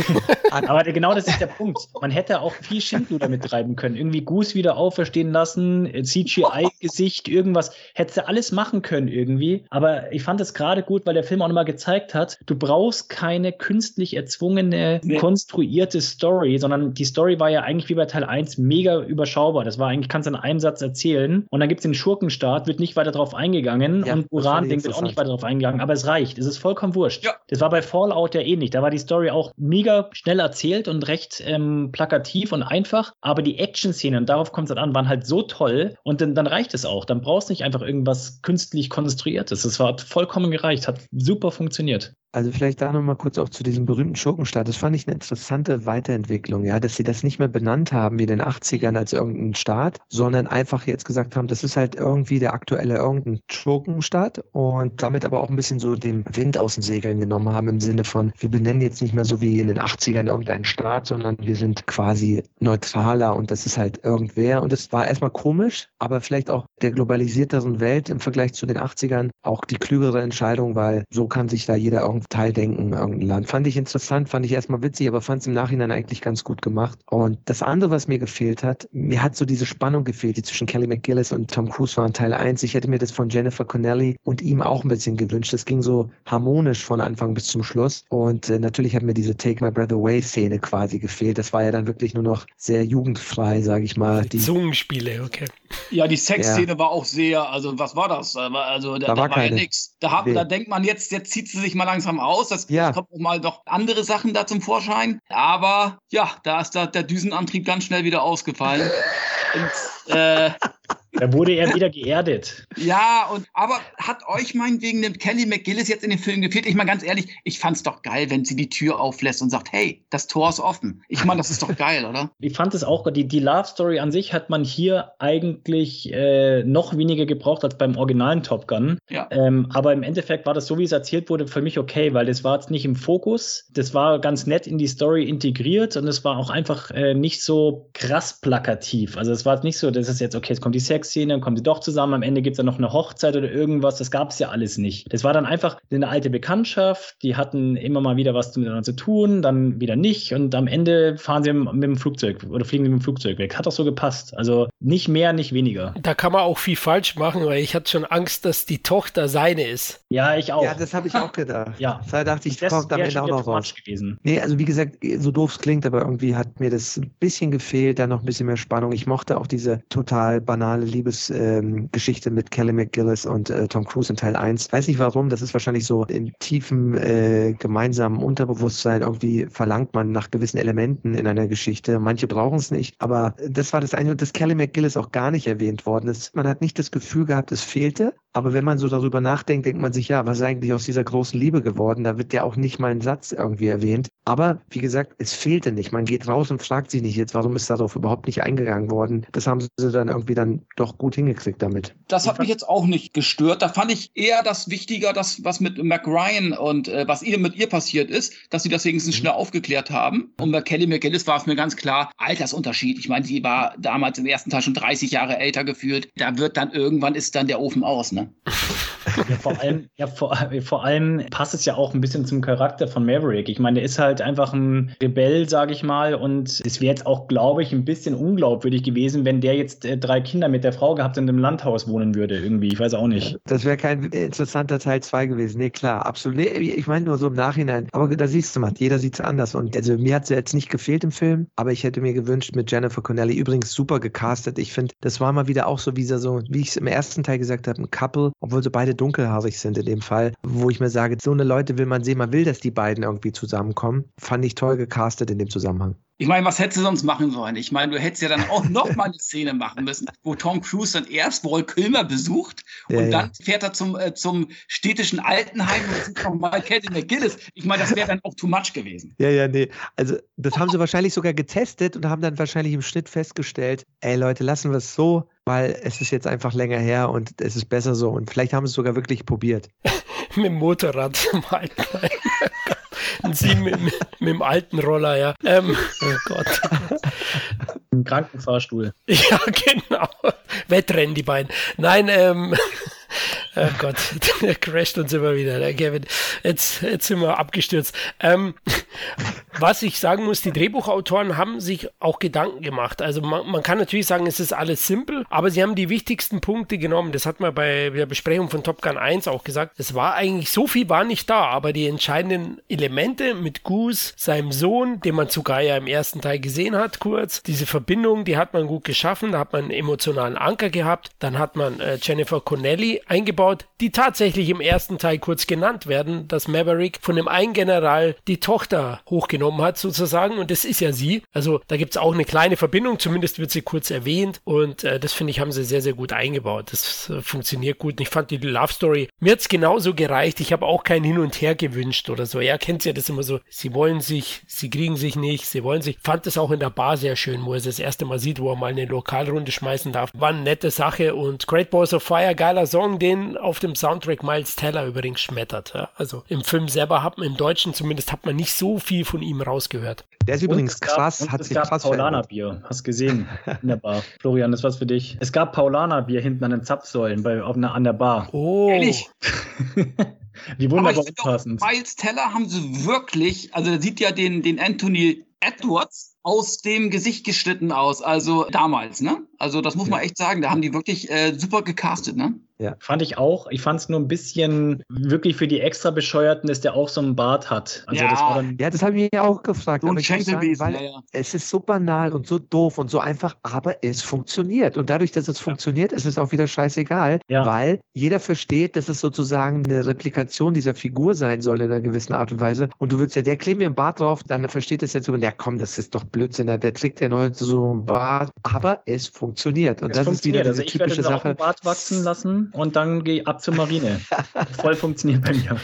*laughs* Aber genau das ist der Punkt. Man hätte auch viel Schindluder mit treiben können. Irgendwie Goose wieder auferstehen lassen, CGI-Gesicht, *laughs* irgendwas. Hätte du alles machen können irgendwie. Aber ich fand es gerade gut, weil der Film auch nochmal gezeigt hat, du brauchst keine künstlich erzwungene, nee. konstruierte Story, sondern die Story war ja eigentlich wie bei Teil 1 mega überschaubar. Das war eigentlich, kannst du in einem Satz erzählen. Und dann gibt es den Schurken Start wird nicht weiter darauf eingegangen ja, und Uran-Ding wird auch nicht weiter darauf eingegangen, aber es reicht. Es ist vollkommen wurscht. Ja. Das war bei Fallout ja ähnlich. Da war die Story auch mega schnell erzählt und recht ähm, plakativ und einfach, aber die Action-Szenen, und darauf kommt es dann an, waren halt so toll und dann, dann reicht es auch. Dann brauchst du nicht einfach irgendwas künstlich konstruiertes. Das war vollkommen gereicht, hat super funktioniert. Also vielleicht da nochmal kurz auch zu diesem berühmten Schurkenstaat. Das fand ich eine interessante Weiterentwicklung, ja, dass sie das nicht mehr benannt haben wie in den 80ern als irgendein Staat, sondern einfach jetzt gesagt haben, das ist halt irgendwie der aktuelle irgendein Schurkenstaat und damit aber auch ein bisschen so den Wind aus den Segeln genommen haben im Sinne von, wir benennen jetzt nicht mehr so wie in den 80ern irgendeinen Staat, sondern wir sind quasi neutraler und das ist halt irgendwer. Und es war erstmal komisch, aber vielleicht auch der globalisierteren Welt im Vergleich zu den 80ern auch die klügere Entscheidung, weil so kann sich da jeder irgendwie Teildenken, irgendein Land. Fand ich interessant, fand ich erstmal witzig, aber fand es im Nachhinein eigentlich ganz gut gemacht. Und das andere, was mir gefehlt hat, mir hat so diese Spannung gefehlt, die zwischen Kelly McGillis und Tom Cruise war in Teil 1. Ich hätte mir das von Jennifer Connelly und ihm auch ein bisschen gewünscht. Das ging so harmonisch von Anfang bis zum Schluss. Und äh, natürlich hat mir diese Take My Breath Away Szene quasi gefehlt. Das war ja dann wirklich nur noch sehr jugendfrei, sage ich mal. Die Zungenspiele, okay. Ja, die Sexszene ja. war auch sehr, also was war das? Also da, da, war, da war ja nichts. Da, da denkt man jetzt, jetzt zieht sie sich mal langsam aus. Das ja. kommt auch mal noch andere Sachen da zum Vorschein. Aber ja, da ist da der Düsenantrieb ganz schnell wieder ausgefallen. *laughs* Und, äh, da wurde er wieder geerdet. Ja, und aber hat euch meinetwegen dem Kelly McGillis jetzt in dem Film gefehlt? Ich meine ganz ehrlich, ich fand's doch geil, wenn sie die Tür auflässt und sagt, hey, das Tor ist offen. Ich meine, das ist doch geil, oder? *laughs* Ich fand es auch, die, die Love Story an sich hat man hier eigentlich äh, noch weniger gebraucht als beim originalen Top Gun. Ja. Ähm, aber im Endeffekt war das so, wie es erzählt wurde, für mich okay, weil das war jetzt nicht im Fokus. Das war ganz nett in die Story integriert und es war auch einfach äh, nicht so krass plakativ. Also es war jetzt nicht so, das ist jetzt okay, jetzt kommt die Sex Sexszene, dann kommen sie doch zusammen, am Ende gibt es dann noch eine Hochzeit oder irgendwas, das gab es ja alles nicht. Das war dann einfach eine alte Bekanntschaft, die hatten immer mal wieder was miteinander zu tun, dann wieder nicht und am Ende fahren sie mit dem Flugzeug oder fliegen sie mit dem Flugzeug weg. Hat doch so gepasst. Also nicht mehr, nicht weniger. Da kann man auch viel falsch machen, weil ich hatte schon Angst, dass die Tochter seine ist. Ja, ich auch. Ja, das habe ich auch gedacht. ja. Da dachte ich, das kommt am Ende auch noch raus. Gewesen. Nee, also wie gesagt, so doof es klingt, aber irgendwie hat mir das ein bisschen gefehlt, da noch ein bisschen mehr Spannung. Ich mochte auch diese total banale Liebesgeschichte ähm, mit Kelly McGillis und äh, Tom Cruise in Teil 1. Weiß nicht warum, das ist wahrscheinlich so im tiefen äh, gemeinsamen Unterbewusstsein. Irgendwie verlangt man nach gewissen Elementen in einer Geschichte. Manche brauchen es nicht, aber das war das eine, dass Kelly McGillis auch gar nicht erwähnt worden ist. Man hat nicht das Gefühl gehabt, es fehlte, aber wenn man so darüber nachdenkt, denkt man sich, ja, was ist eigentlich aus dieser großen Liebe geworden? Da wird ja auch nicht mal ein Satz irgendwie erwähnt. Aber wie gesagt, es fehlte nicht. Man geht raus und fragt sich nicht jetzt, warum ist darauf überhaupt nicht eingegangen worden. Das haben sie dann irgendwie dann doch gut hingekriegt damit. Das hat mich jetzt auch nicht gestört. Da fand ich eher das wichtiger, das, was mit Mac Ryan und äh, was ihr mit ihr passiert ist, dass sie das wenigstens mhm. schnell aufgeklärt haben. Und bei Kelly McGillis war es mir ganz klar, Altersunterschied. Ich meine, sie war damals im ersten Teil schon 30 Jahre älter gefühlt. Da wird dann irgendwann ist dann der Ofen aus, ne? Ja, vor allem, ja, vor, vor allem passt es ja auch ein bisschen zum Charakter von Maverick. Ich meine, der ist halt einfach ein Rebell, sage ich mal, und es wäre jetzt auch, glaube ich, ein bisschen unglaubwürdig gewesen, wenn der jetzt äh, drei Kinder mit der Frau gehabt in einem Landhaus wohnen würde, irgendwie. Ich weiß auch nicht. Das wäre kein interessanter Teil 2 gewesen. Nee, klar, absolut. Nee, ich meine nur so im Nachhinein. Aber da siehst du mal, jeder sieht es anders. Und also mir hat sie jetzt nicht gefehlt im Film, aber ich hätte mir gewünscht, mit Jennifer Connelly übrigens super gecastet. Ich finde, das war mal wieder auch so wie so, wie ich es im ersten Teil gesagt habe, ein Couple, obwohl sie beide dunkelhaarig sind in dem Fall, wo ich mir sage, so eine Leute will man sehen, man will, dass die beiden irgendwie zusammenkommen. Fand ich toll gecastet in dem Zusammenhang. Ich meine, was hättest du sonst machen sollen? Ich meine, du hättest ja dann auch *laughs* noch mal eine Szene machen müssen, wo Tom Cruise dann erst Wall Kilmer besucht ja, und dann ja. fährt er zum, äh, zum städtischen Altenheim und sieht nochmal Kevin McGillis. Ich meine, das wäre dann auch too much gewesen. Ja, ja, nee. Also, das haben sie wahrscheinlich sogar getestet und haben dann wahrscheinlich im Schnitt festgestellt, ey Leute, lassen wir es so, weil es ist jetzt einfach länger her und es ist besser so. Und vielleicht haben sie es sogar wirklich probiert. *laughs* *laughs* Mit dem Motorrad *laughs* zum Altenheim. Und sie mit, mit, mit, dem alten Roller, ja. Ähm, oh Gott. *laughs* Im Krankenfahrstuhl. Ja, genau. Wettrennen, die beiden. Nein, ähm, *laughs* Oh Gott, der crasht uns immer wieder, der Kevin. Jetzt, jetzt sind wir abgestürzt. Ähm, was ich sagen muss, die Drehbuchautoren haben sich auch Gedanken gemacht. Also man, man, kann natürlich sagen, es ist alles simpel, aber sie haben die wichtigsten Punkte genommen. Das hat man bei der Besprechung von Top Gun 1 auch gesagt. Es war eigentlich, so viel war nicht da, aber die entscheidenden Elemente mit Goose, seinem Sohn, den man sogar ja im ersten Teil gesehen hat, kurz, diese Verbindung, die hat man gut geschaffen. Da hat man einen emotionalen Anker gehabt. Dann hat man äh, Jennifer Connelly eingebaut die tatsächlich im ersten Teil kurz genannt werden, dass Maverick von dem einen General die Tochter hochgenommen hat sozusagen und das ist ja sie. Also da gibt es auch eine kleine Verbindung, zumindest wird sie kurz erwähnt und äh, das finde ich haben sie sehr, sehr gut eingebaut. Das äh, funktioniert gut und ich fand die Love Story, mir hat es genauso gereicht. Ich habe auch kein Hin und Her gewünscht oder so. Er kennt ja das immer so, sie wollen sich, sie kriegen sich nicht, sie wollen sich. Fand es auch in der Bar sehr schön, wo er das erste Mal sieht, wo er mal eine Lokalrunde schmeißen darf. War eine nette Sache und Great Balls of Fire, geiler Song, den auf dem Soundtrack Miles Teller übrigens schmettert. Ja? Also im Film selber hat man, im Deutschen zumindest, hat man nicht so viel von ihm rausgehört. Der ist übrigens gab, krass, hat sich krass Paulaner-Bier, hast gesehen *laughs* in der Bar. Florian, das war's für dich. Es gab Paulaner-Bier hinten an den Zapfsäulen bei, auf einer, an der Bar. Oh. Ehrlich? *laughs* Wie wunderbar unpassend. Miles Teller haben sie wirklich, also er sieht ja den, den Anthony Edwards aus dem Gesicht geschnitten aus, also damals, ne? Also das muss man echt sagen, da haben die wirklich äh, super gecastet, ne? Ja. Fand ich auch. Ich fand es nur ein bisschen wirklich für die extra Bescheuerten, dass der auch so einen Bart hat. Also ja. das war dann ja, das habe ich mir auch gefragt. So ein sagen, weil ja, ja. Es ist so banal und so doof und so einfach, aber es funktioniert. Und dadurch, dass es funktioniert, ist es auch wieder scheißegal, weil jeder versteht, dass es sozusagen eine Replikation dieser Figur sein soll in einer gewissen Art und Weise. Und du würdest ja, der klebt mir einen Bart drauf, dann versteht es jetzt so, ja komm, das ist doch Blödsinn, der trägt ja noch so einen Bart. Aber es funktioniert. Und es das funktioniert. ist wieder diese also typische Sache. Bart wachsen lassen und dann gehe ich ab zur Marine. *laughs* Voll funktioniert bei mir.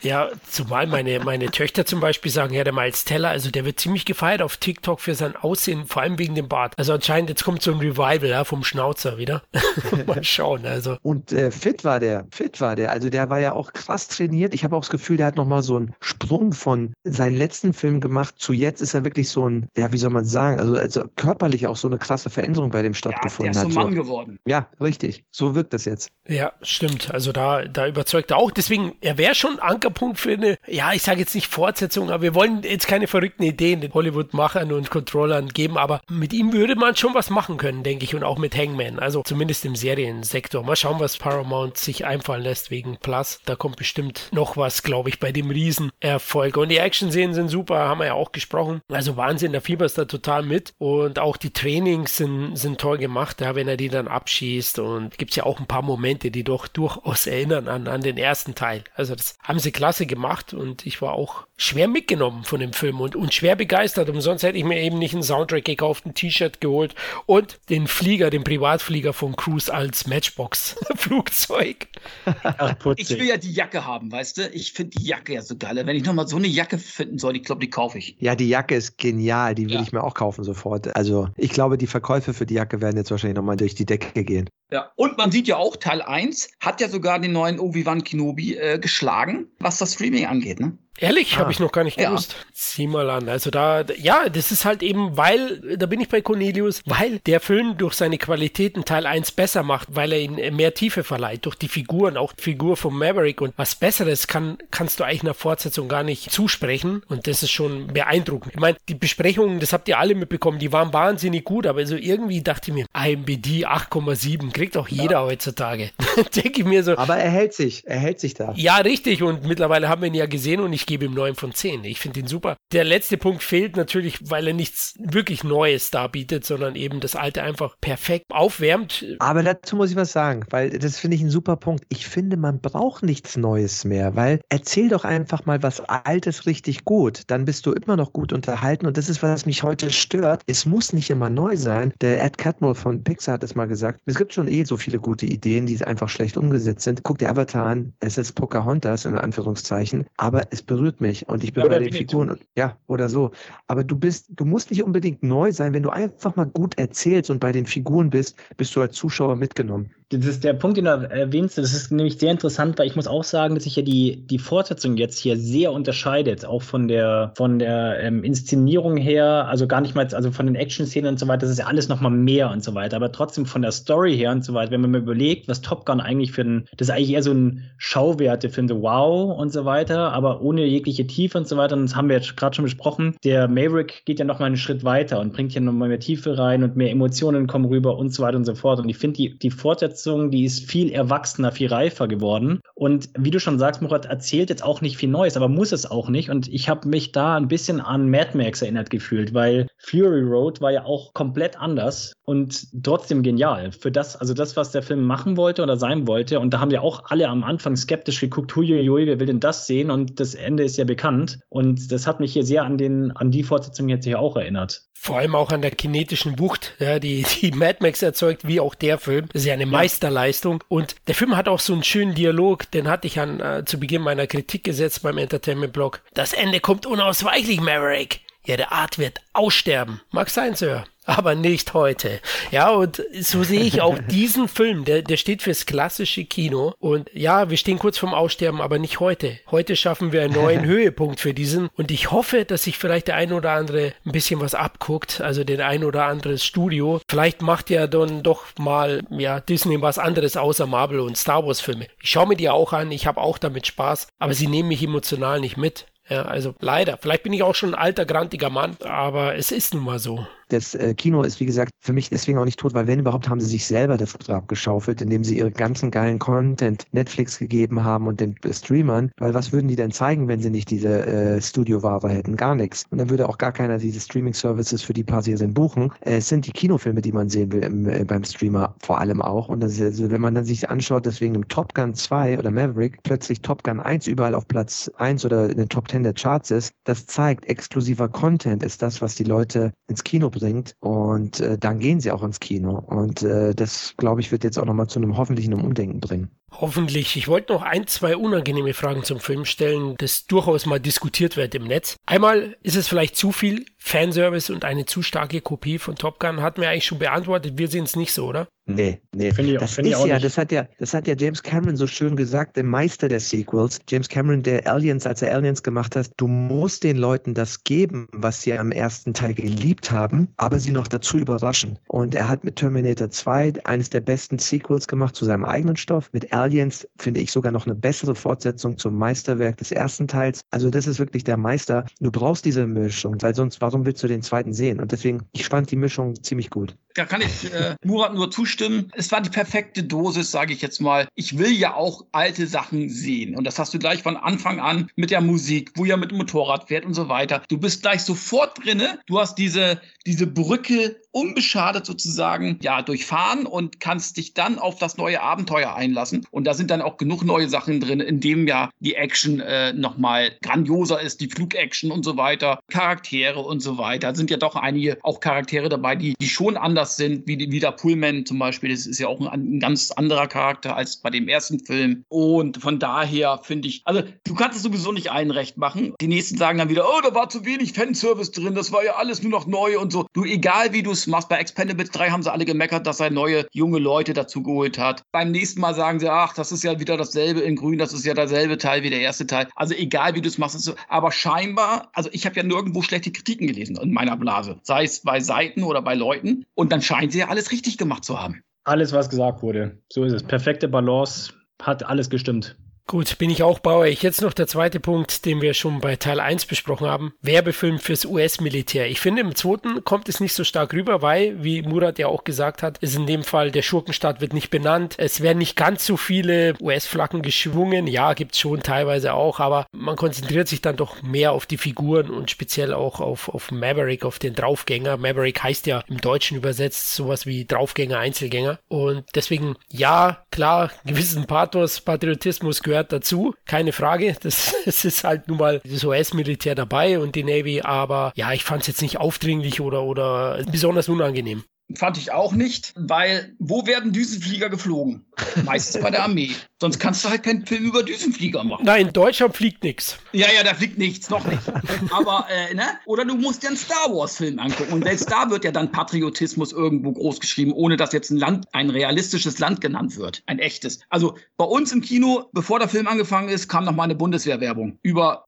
Ja, zumal meine, meine Töchter zum Beispiel sagen, ja, der Miles Teller, also der wird ziemlich gefeiert auf TikTok für sein Aussehen, vor allem wegen dem Bart. Also anscheinend, jetzt kommt so ein Revival ja, vom Schnauzer wieder. *laughs* Mal schauen, also. Und äh, fit war der, fit war der. Also der war ja auch krass trainiert. Ich habe auch das Gefühl, der hat nochmal so einen Sprung von seinem letzten Film gemacht zu jetzt ist er wirklich so ein, ja, wie soll man sagen, also, also körperlich auch so eine krasse Veränderung bei dem stattgefunden ja, der ist so Mann geworden. Ja, richtig. So wirkt das jetzt. Ja, stimmt. Also da, da überzeugt er auch. Deswegen, er wäre schon Ankerpunkt für eine, ja, ich sage jetzt nicht Fortsetzung, aber wir wollen jetzt keine verrückten Ideen den Hollywood-Machern und Controllern geben, aber mit ihm würde man schon was machen können, denke ich, und auch mit Hangman. Also zumindest im Seriensektor. Mal schauen, was Paramount sich einfallen lässt wegen Plus. Da kommt bestimmt noch was, glaube ich, bei dem Riesenerfolg. Und die Action-Szenen sind super, haben wir ja auch gesprochen. Also Wahnsinn, da fieberst da total mit. Und auch die Trainings sind, sind toll gemacht, ja, wenn er die dann abschießt. Und gibt es ja auch ein paar Momente, die doch durchaus erinnern an, an den ersten Teil. Also das haben sie klasse gemacht und ich war auch schwer mitgenommen von dem Film und, und schwer begeistert. Umsonst hätte ich mir eben nicht ein Soundtrack gekauft, ein T-Shirt geholt und den Flieger, den Privatflieger von Cruise als Matchbox-Flugzeug. *laughs* ich will ja die Jacke haben, weißt du? Ich finde die Jacke ja so geil. Wenn ich nochmal so eine Jacke finden soll, ich glaube, die kaufe ich. Ja, die Jacke ist genial. Die will ja. ich mir auch kaufen sofort. Also ich glaube, die Verkäufe für die Jacke werden jetzt wahrscheinlich nochmal durch die Decke gehen. Ja, und man sieht ja auch, Teil 1 hat ja sogar den neuen Obi-Wan Kenobi äh, geschlagen, was das Streaming angeht, ne? Ehrlich, ah, habe ich noch gar nicht gewusst. Ja. Sieh mal an. Also da, ja, das ist halt eben, weil, da bin ich bei Cornelius, weil der Film durch seine Qualitäten Teil 1 besser macht, weil er ihn mehr Tiefe verleiht, durch die Figuren, auch die Figur von Maverick und was Besseres kann, kannst du eigentlich einer Fortsetzung gar nicht zusprechen und das ist schon beeindruckend. Ich meine, die Besprechungen, das habt ihr alle mitbekommen, die waren wahnsinnig gut, aber so irgendwie dachte ich mir, IMBD 8,7 kriegt auch jeder ja. heutzutage. *laughs* Denke ich mir so. Aber er hält sich, er hält sich da. Ja, richtig und mittlerweile haben wir ihn ja gesehen und ich gebe ihm 9 von 10. Ich finde ihn super. Der letzte Punkt fehlt natürlich, weil er nichts wirklich Neues darbietet, sondern eben das alte einfach perfekt aufwärmt. Aber dazu muss ich was sagen, weil das finde ich ein super Punkt. Ich finde, man braucht nichts Neues mehr, weil erzähl doch einfach mal was Altes richtig gut. Dann bist du immer noch gut unterhalten und das ist, was mich heute stört. Es muss nicht immer neu sein. Der Ed Catmull von Pixar hat es mal gesagt. Es gibt schon eh so viele gute Ideen, die einfach schlecht umgesetzt sind. Guck dir Avatar an. Es ist Pocahontas in Anführungszeichen, aber es berührt mich und ich bin bei den Figuren. Und, ja, oder so. Aber du bist, du musst nicht unbedingt neu sein. Wenn du einfach mal gut erzählst und bei den Figuren bist, bist du als Zuschauer mitgenommen das ist der Punkt, den du erwähnst, das ist nämlich sehr interessant, weil ich muss auch sagen, dass sich ja die, die Fortsetzung jetzt hier sehr unterscheidet, auch von der, von der ähm, Inszenierung her, also gar nicht mal, also von den Action-Szenen und so weiter, das ist ja alles nochmal mehr und so weiter, aber trotzdem von der Story her und so weiter, wenn man mir überlegt, was Top Gun eigentlich für ein, das ist eigentlich eher so ein Schauwerte für ein Wow und so weiter, aber ohne jegliche Tiefe und so weiter, und das haben wir jetzt gerade schon besprochen, der Maverick geht ja nochmal einen Schritt weiter und bringt ja nochmal mehr Tiefe rein und mehr Emotionen kommen rüber und so weiter und so fort. Und ich finde die, die Fortsetzung Umsetzung, die ist viel erwachsener, viel reifer geworden. Und wie du schon sagst, Murat erzählt jetzt auch nicht viel Neues, aber muss es auch nicht. Und ich habe mich da ein bisschen an Mad Max erinnert gefühlt, weil Fury Road war ja auch komplett anders und trotzdem genial. Für das, also das, was der Film machen wollte oder sein wollte. Und da haben ja auch alle am Anfang skeptisch geguckt, huiuiui, wer will denn das sehen? Und das Ende ist ja bekannt. Und das hat mich hier sehr an den, an die Fortsetzung jetzt hier auch erinnert. Vor allem auch an der kinetischen Wucht, ja, die, die Mad Max erzeugt, wie auch der Film. Das ist ja eine ja. Meisterleistung. Und der Film hat auch so einen schönen Dialog, den hatte ich an, äh, zu Beginn meiner Kritik gesetzt beim Entertainment-Blog. Das Ende kommt unausweichlich, Maverick. ihre Art wird aussterben. Mag sein, Sir aber nicht heute. Ja, und so sehe ich auch diesen Film, der, der steht fürs klassische Kino. Und ja, wir stehen kurz vorm Aussterben, aber nicht heute. Heute schaffen wir einen neuen *laughs* Höhepunkt für diesen. Und ich hoffe, dass sich vielleicht der ein oder andere ein bisschen was abguckt, also den ein oder anderes Studio. Vielleicht macht ja dann doch mal, ja, Disney was anderes außer Marvel und Star Wars Filme. Ich schaue mir die auch an, ich habe auch damit Spaß, aber sie nehmen mich emotional nicht mit. Ja, also leider. Vielleicht bin ich auch schon ein alter, grantiger Mann, aber es ist nun mal so. Das äh, Kino ist, wie gesagt, für mich deswegen auch nicht tot, weil wenn überhaupt haben sie sich selber das abgeschaufelt, indem sie ihre ganzen geilen Content Netflix gegeben haben und den Streamern. Weil was würden die denn zeigen, wenn sie nicht diese äh, Studio-Ware hätten? Gar nichts. Und dann würde auch gar keiner diese Streaming-Services, für die paar Serien buchen. Äh, es sind die Kinofilme, die man sehen will im, äh, beim Streamer vor allem auch. Und das also, wenn man dann sich anschaut, deswegen im Top Gun 2 oder Maverick plötzlich Top Gun 1 überall auf Platz 1 oder in den Top 10 der Charts ist, das zeigt, exklusiver Content ist das, was die Leute ins Kino bringt und äh, dann gehen sie auch ins Kino. Und äh, das, glaube ich, wird jetzt auch nochmal zu einem hoffentlichen Umdenken bringen. Hoffentlich. Ich wollte noch ein, zwei unangenehme Fragen zum Film stellen, das durchaus mal diskutiert wird im Netz. Einmal ist es vielleicht zu viel Fanservice und eine zu starke Kopie von Top Gun. Hatten wir eigentlich schon beantwortet. Wir sehen es nicht so, oder? Nee, nee. Finde ich, das find ist ich auch ja, nicht. das hat ja, das hat ja James Cameron so schön gesagt, der Meister der Sequels. James Cameron, der Aliens, als er Aliens gemacht hat, du musst den Leuten das geben, was sie am ersten Teil geliebt haben, aber sie noch dazu überraschen. Und er hat mit Terminator 2 eines der besten Sequels gemacht zu seinem eigenen Stoff. Mit Aliens finde ich sogar noch eine bessere Fortsetzung zum Meisterwerk des ersten Teils. Also das ist wirklich der Meister. Du brauchst diese Mischung, weil sonst, warum willst du den zweiten sehen? Und deswegen, ich fand die Mischung ziemlich gut. Da kann ich äh, Murat nur zustimmen. Es war die perfekte Dosis, sage ich jetzt mal. Ich will ja auch alte Sachen sehen. Und das hast du gleich von Anfang an mit der Musik, wo er mit dem Motorrad fährt und so weiter. Du bist gleich sofort drinne. Du hast diese, diese Brücke unbeschadet sozusagen ja durchfahren und kannst dich dann auf das neue Abenteuer einlassen. Und da sind dann auch genug neue Sachen drin, in dem ja die Action äh, nochmal grandioser ist, die Flugaction und so weiter, Charaktere und so weiter. Da sind ja doch einige auch Charaktere dabei, die, die schon anders sind, wie, wie der Pullman zum Beispiel. Das ist ja auch ein, ein ganz anderer Charakter als bei dem ersten Film. Und von daher finde ich, also du kannst es sowieso nicht allen recht machen. Die nächsten sagen dann wieder, oh, da war zu wenig Fanservice drin, das war ja alles nur noch neu und so. Du, egal wie du es machst, bei Expendables 3 haben sie alle gemeckert, dass er neue junge Leute dazu geholt hat. Beim nächsten Mal sagen sie, ach, das ist ja wieder dasselbe in grün, das ist ja derselbe Teil wie der erste Teil. Also egal wie du es machst, so. aber scheinbar, also ich habe ja nirgendwo schlechte Kritiken gelesen in meiner Blase, sei es bei Seiten oder bei Leuten und dann scheinen sie ja alles richtig gemacht zu haben. Alles, was gesagt wurde. So ist es. Perfekte Balance, hat alles gestimmt. Gut, bin ich auch bei euch. Jetzt noch der zweite Punkt, den wir schon bei Teil 1 besprochen haben. Werbefilm fürs US-Militär. Ich finde, im zweiten kommt es nicht so stark rüber, weil, wie Murat ja auch gesagt hat, ist in dem Fall, der Schurkenstaat wird nicht benannt. Es werden nicht ganz so viele US-Flaggen geschwungen. Ja, gibt's schon teilweise auch, aber man konzentriert sich dann doch mehr auf die Figuren und speziell auch auf, auf Maverick, auf den Draufgänger. Maverick heißt ja im Deutschen übersetzt sowas wie Draufgänger, Einzelgänger. Und deswegen, ja, klar, gewissen Pathos, Patriotismus gehört gehört dazu, keine Frage. Das, *laughs* das ist halt nun mal das US-Militär dabei und die Navy, aber ja, ich fand es jetzt nicht aufdringlich oder, oder besonders unangenehm. Fand ich auch nicht, weil wo werden Düsenflieger geflogen? Meistens bei der Armee. Sonst kannst du halt keinen Film über Düsenflieger machen. Nein, Deutschland fliegt nichts. Ja, ja, da fliegt nichts, noch nicht. Aber, äh, ne? Oder du musst dir einen Star Wars-Film angucken. Und selbst da wird ja dann Patriotismus irgendwo groß geschrieben, ohne dass jetzt ein Land, ein realistisches Land genannt wird. Ein echtes. Also bei uns im Kino, bevor der Film angefangen ist, kam noch mal eine Bundeswehrwerbung über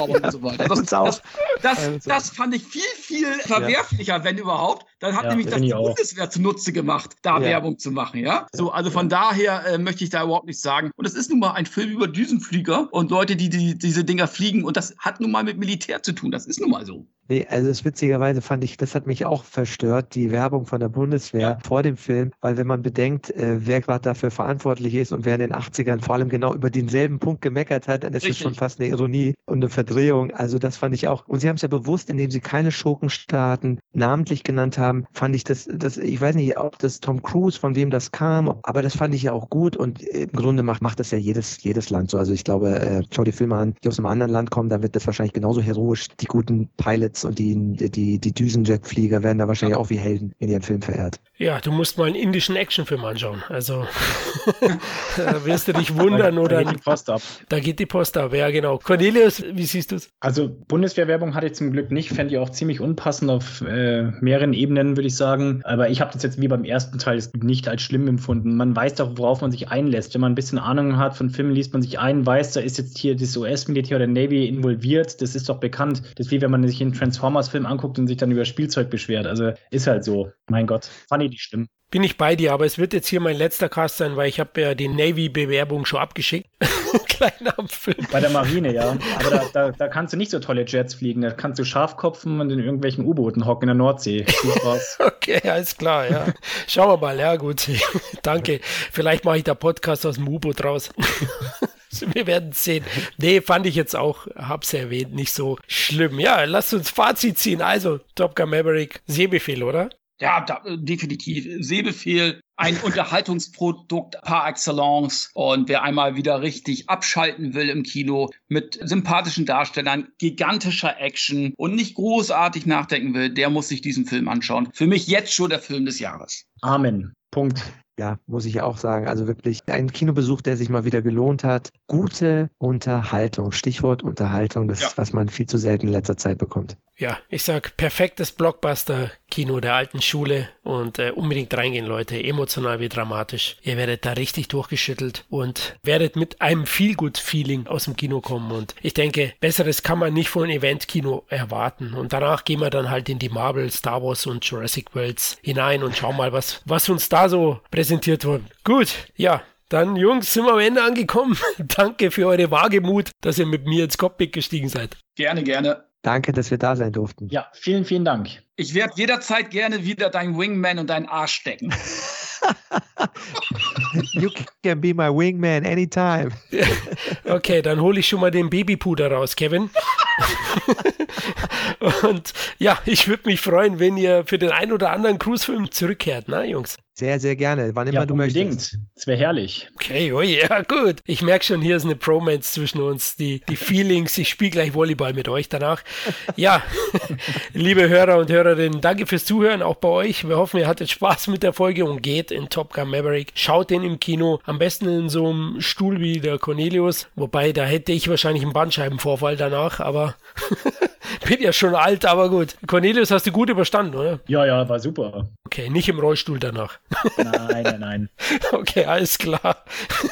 und so weiter. *laughs* Das, das, das, das, fand ich viel, viel verwerflicher, wenn überhaupt. Dann hat ja, nämlich das die Bundeswehr zunutze gemacht, da ja. Werbung zu machen, ja. So, also von daher äh, möchte ich da überhaupt nichts sagen. Und es ist nun mal ein Film über Düsenflieger und Leute, die, die diese Dinger fliegen. Und das hat nun mal mit Militär zu tun. Das ist nun mal so. Nee, also es witzigerweise fand ich, das hat mich auch verstört, die Werbung von der Bundeswehr vor dem Film, weil wenn man bedenkt, äh, wer gerade dafür verantwortlich ist und wer in den 80ern vor allem genau über denselben Punkt gemeckert hat, dann ist es schon fast eine Ironie und eine Verdrehung. Also das fand ich auch. Und sie haben es ja bewusst, indem sie keine Schurkenstaaten namentlich genannt haben, fand ich das, das, ich weiß nicht, ob das Tom Cruise, von wem das kam, aber das fand ich ja auch gut und im Grunde macht, macht das ja jedes, jedes Land so. Also ich glaube, äh, schau die Filme an, die aus einem anderen Land kommen, da wird das wahrscheinlich genauso heroisch die guten Pilots Jets und die, die, die Düsenjetflieger werden da wahrscheinlich auch wie Helden in ihren Film verehrt. Ja, du musst mal einen indischen Actionfilm anschauen. Also *laughs* da *laughs* wirst du dich wundern oder. Da geht die Post ab. Da geht die Post ab, ja genau. Cornelius, wie siehst du es? Also Bundeswehrwerbung hatte ich zum Glück nicht, fände ich auch ziemlich unpassend auf äh, mehreren Ebenen, würde ich sagen. Aber ich habe das jetzt wie beim ersten Teil nicht als schlimm empfunden. Man weiß doch, worauf man sich einlässt. Wenn man ein bisschen Ahnung hat von Filmen, liest man sich ein, weiß, da ist jetzt hier das US-Militär oder Navy involviert. Das ist doch bekannt. Das ist wie wenn man sich einen Transformers-Film anguckt und sich dann über Spielzeug beschwert. Also ist halt so. Mein Gott, fand ich nicht schlimm. Bin ich bei dir, aber es wird jetzt hier mein letzter Cast sein, weil ich habe ja die Navy-Bewerbung schon abgeschickt. *laughs* Kleiner Film. Bei der Marine, ja. Aber da, da, da, kannst du nicht so tolle Jets fliegen. Da kannst du Schafkopfen und in irgendwelchen U-Booten hocken in der Nordsee. *laughs* Okay, alles klar, ja. Schauen wir mal, ja gut. *laughs* Danke. Vielleicht mache ich da Podcast aus dem U-Boot raus. Wir werden sehen. Nee, fand ich jetzt auch, hab's erwähnt, nicht so schlimm. Ja, lasst uns Fazit ziehen. Also, Top Gun Maverick, Sehbefehl, oder? Ja, da, definitiv. Sehbefehl, ein *laughs* Unterhaltungsprodukt par excellence. Und wer einmal wieder richtig abschalten will im Kino mit sympathischen Darstellern, gigantischer Action und nicht großartig nachdenken will, der muss sich diesen Film anschauen. Für mich jetzt schon der Film des Jahres. Amen. Punkt. Ja, muss ich auch sagen. Also wirklich ein Kinobesuch, der sich mal wieder gelohnt hat. Gute Unterhaltung. Stichwort Unterhaltung, das ja. ist, was man viel zu selten in letzter Zeit bekommt. Ja, ich sag perfektes Blockbuster-Kino der alten Schule und äh, unbedingt reingehen, Leute. Emotional wie dramatisch. Ihr werdet da richtig durchgeschüttelt und werdet mit einem Feel-Good-Feeling aus dem Kino kommen. Und ich denke, besseres kann man nicht von Event-Kino erwarten. Und danach gehen wir dann halt in die Marvel, Star Wars und Jurassic Worlds hinein und schauen mal, was, was uns da so präsentiert wurde. Gut, ja, dann, Jungs, sind wir am Ende angekommen. *laughs* Danke für eure Wagemut, dass ihr mit mir ins Cockpit gestiegen seid. Gerne, gerne. Danke, dass wir da sein durften. Ja, vielen, vielen Dank. Ich werde jederzeit gerne wieder dein Wingman und deinen Arsch stecken. *laughs* you can be my wingman anytime. *laughs* okay, dann hole ich schon mal den Babypuder raus, Kevin. *laughs* und ja, ich würde mich freuen, wenn ihr für den einen oder anderen Cruise-Film zurückkehrt, ne, Jungs? Sehr, sehr gerne. Wann immer ja, du unbedingt. möchtest. Es wäre herrlich. Okay, oh ja, gut. Ich merke schon, hier ist eine Promance zwischen uns. Die, die Feelings, ich spiele gleich Volleyball mit euch danach. Ja, *laughs* liebe Hörer und Hörerinnen, danke fürs Zuhören, auch bei euch. Wir hoffen, ihr hattet Spaß mit der Folge und geht in Top Gun Maverick. Schaut den im Kino. Am besten in so einem Stuhl wie der Cornelius. Wobei, da hätte ich wahrscheinlich einen Bandscheibenvorfall danach, aber *laughs* bin ja schon alt, aber gut. Cornelius, hast du gut überstanden, oder? Ja, ja, war super. Okay, nicht im Rollstuhl danach. Nein, nein, nein. *laughs* okay, alles klar.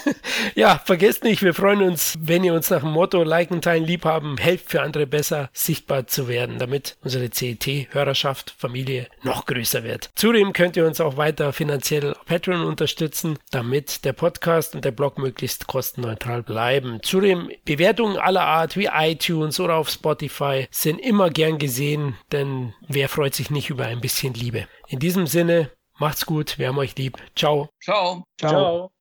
*laughs* ja, vergesst nicht, wir freuen uns, wenn ihr uns nach dem Motto liken, teilen, liebhaben, helft für andere besser sichtbar zu werden, damit unsere CET-Hörerschaft, Familie noch größer wird. Zudem könnt ihr uns auch weiter finanziell auf Patreon unterstützen, damit der Podcast und der Blog möglichst kostenneutral bleiben. Zudem Bewertungen aller Art wie iTunes oder auf Spotify sind immer gern gesehen, denn wer freut sich nicht über ein bisschen Liebe? In diesem Sinne, macht's gut, wir haben euch lieb. Ciao. Ciao. Ciao. Ciao.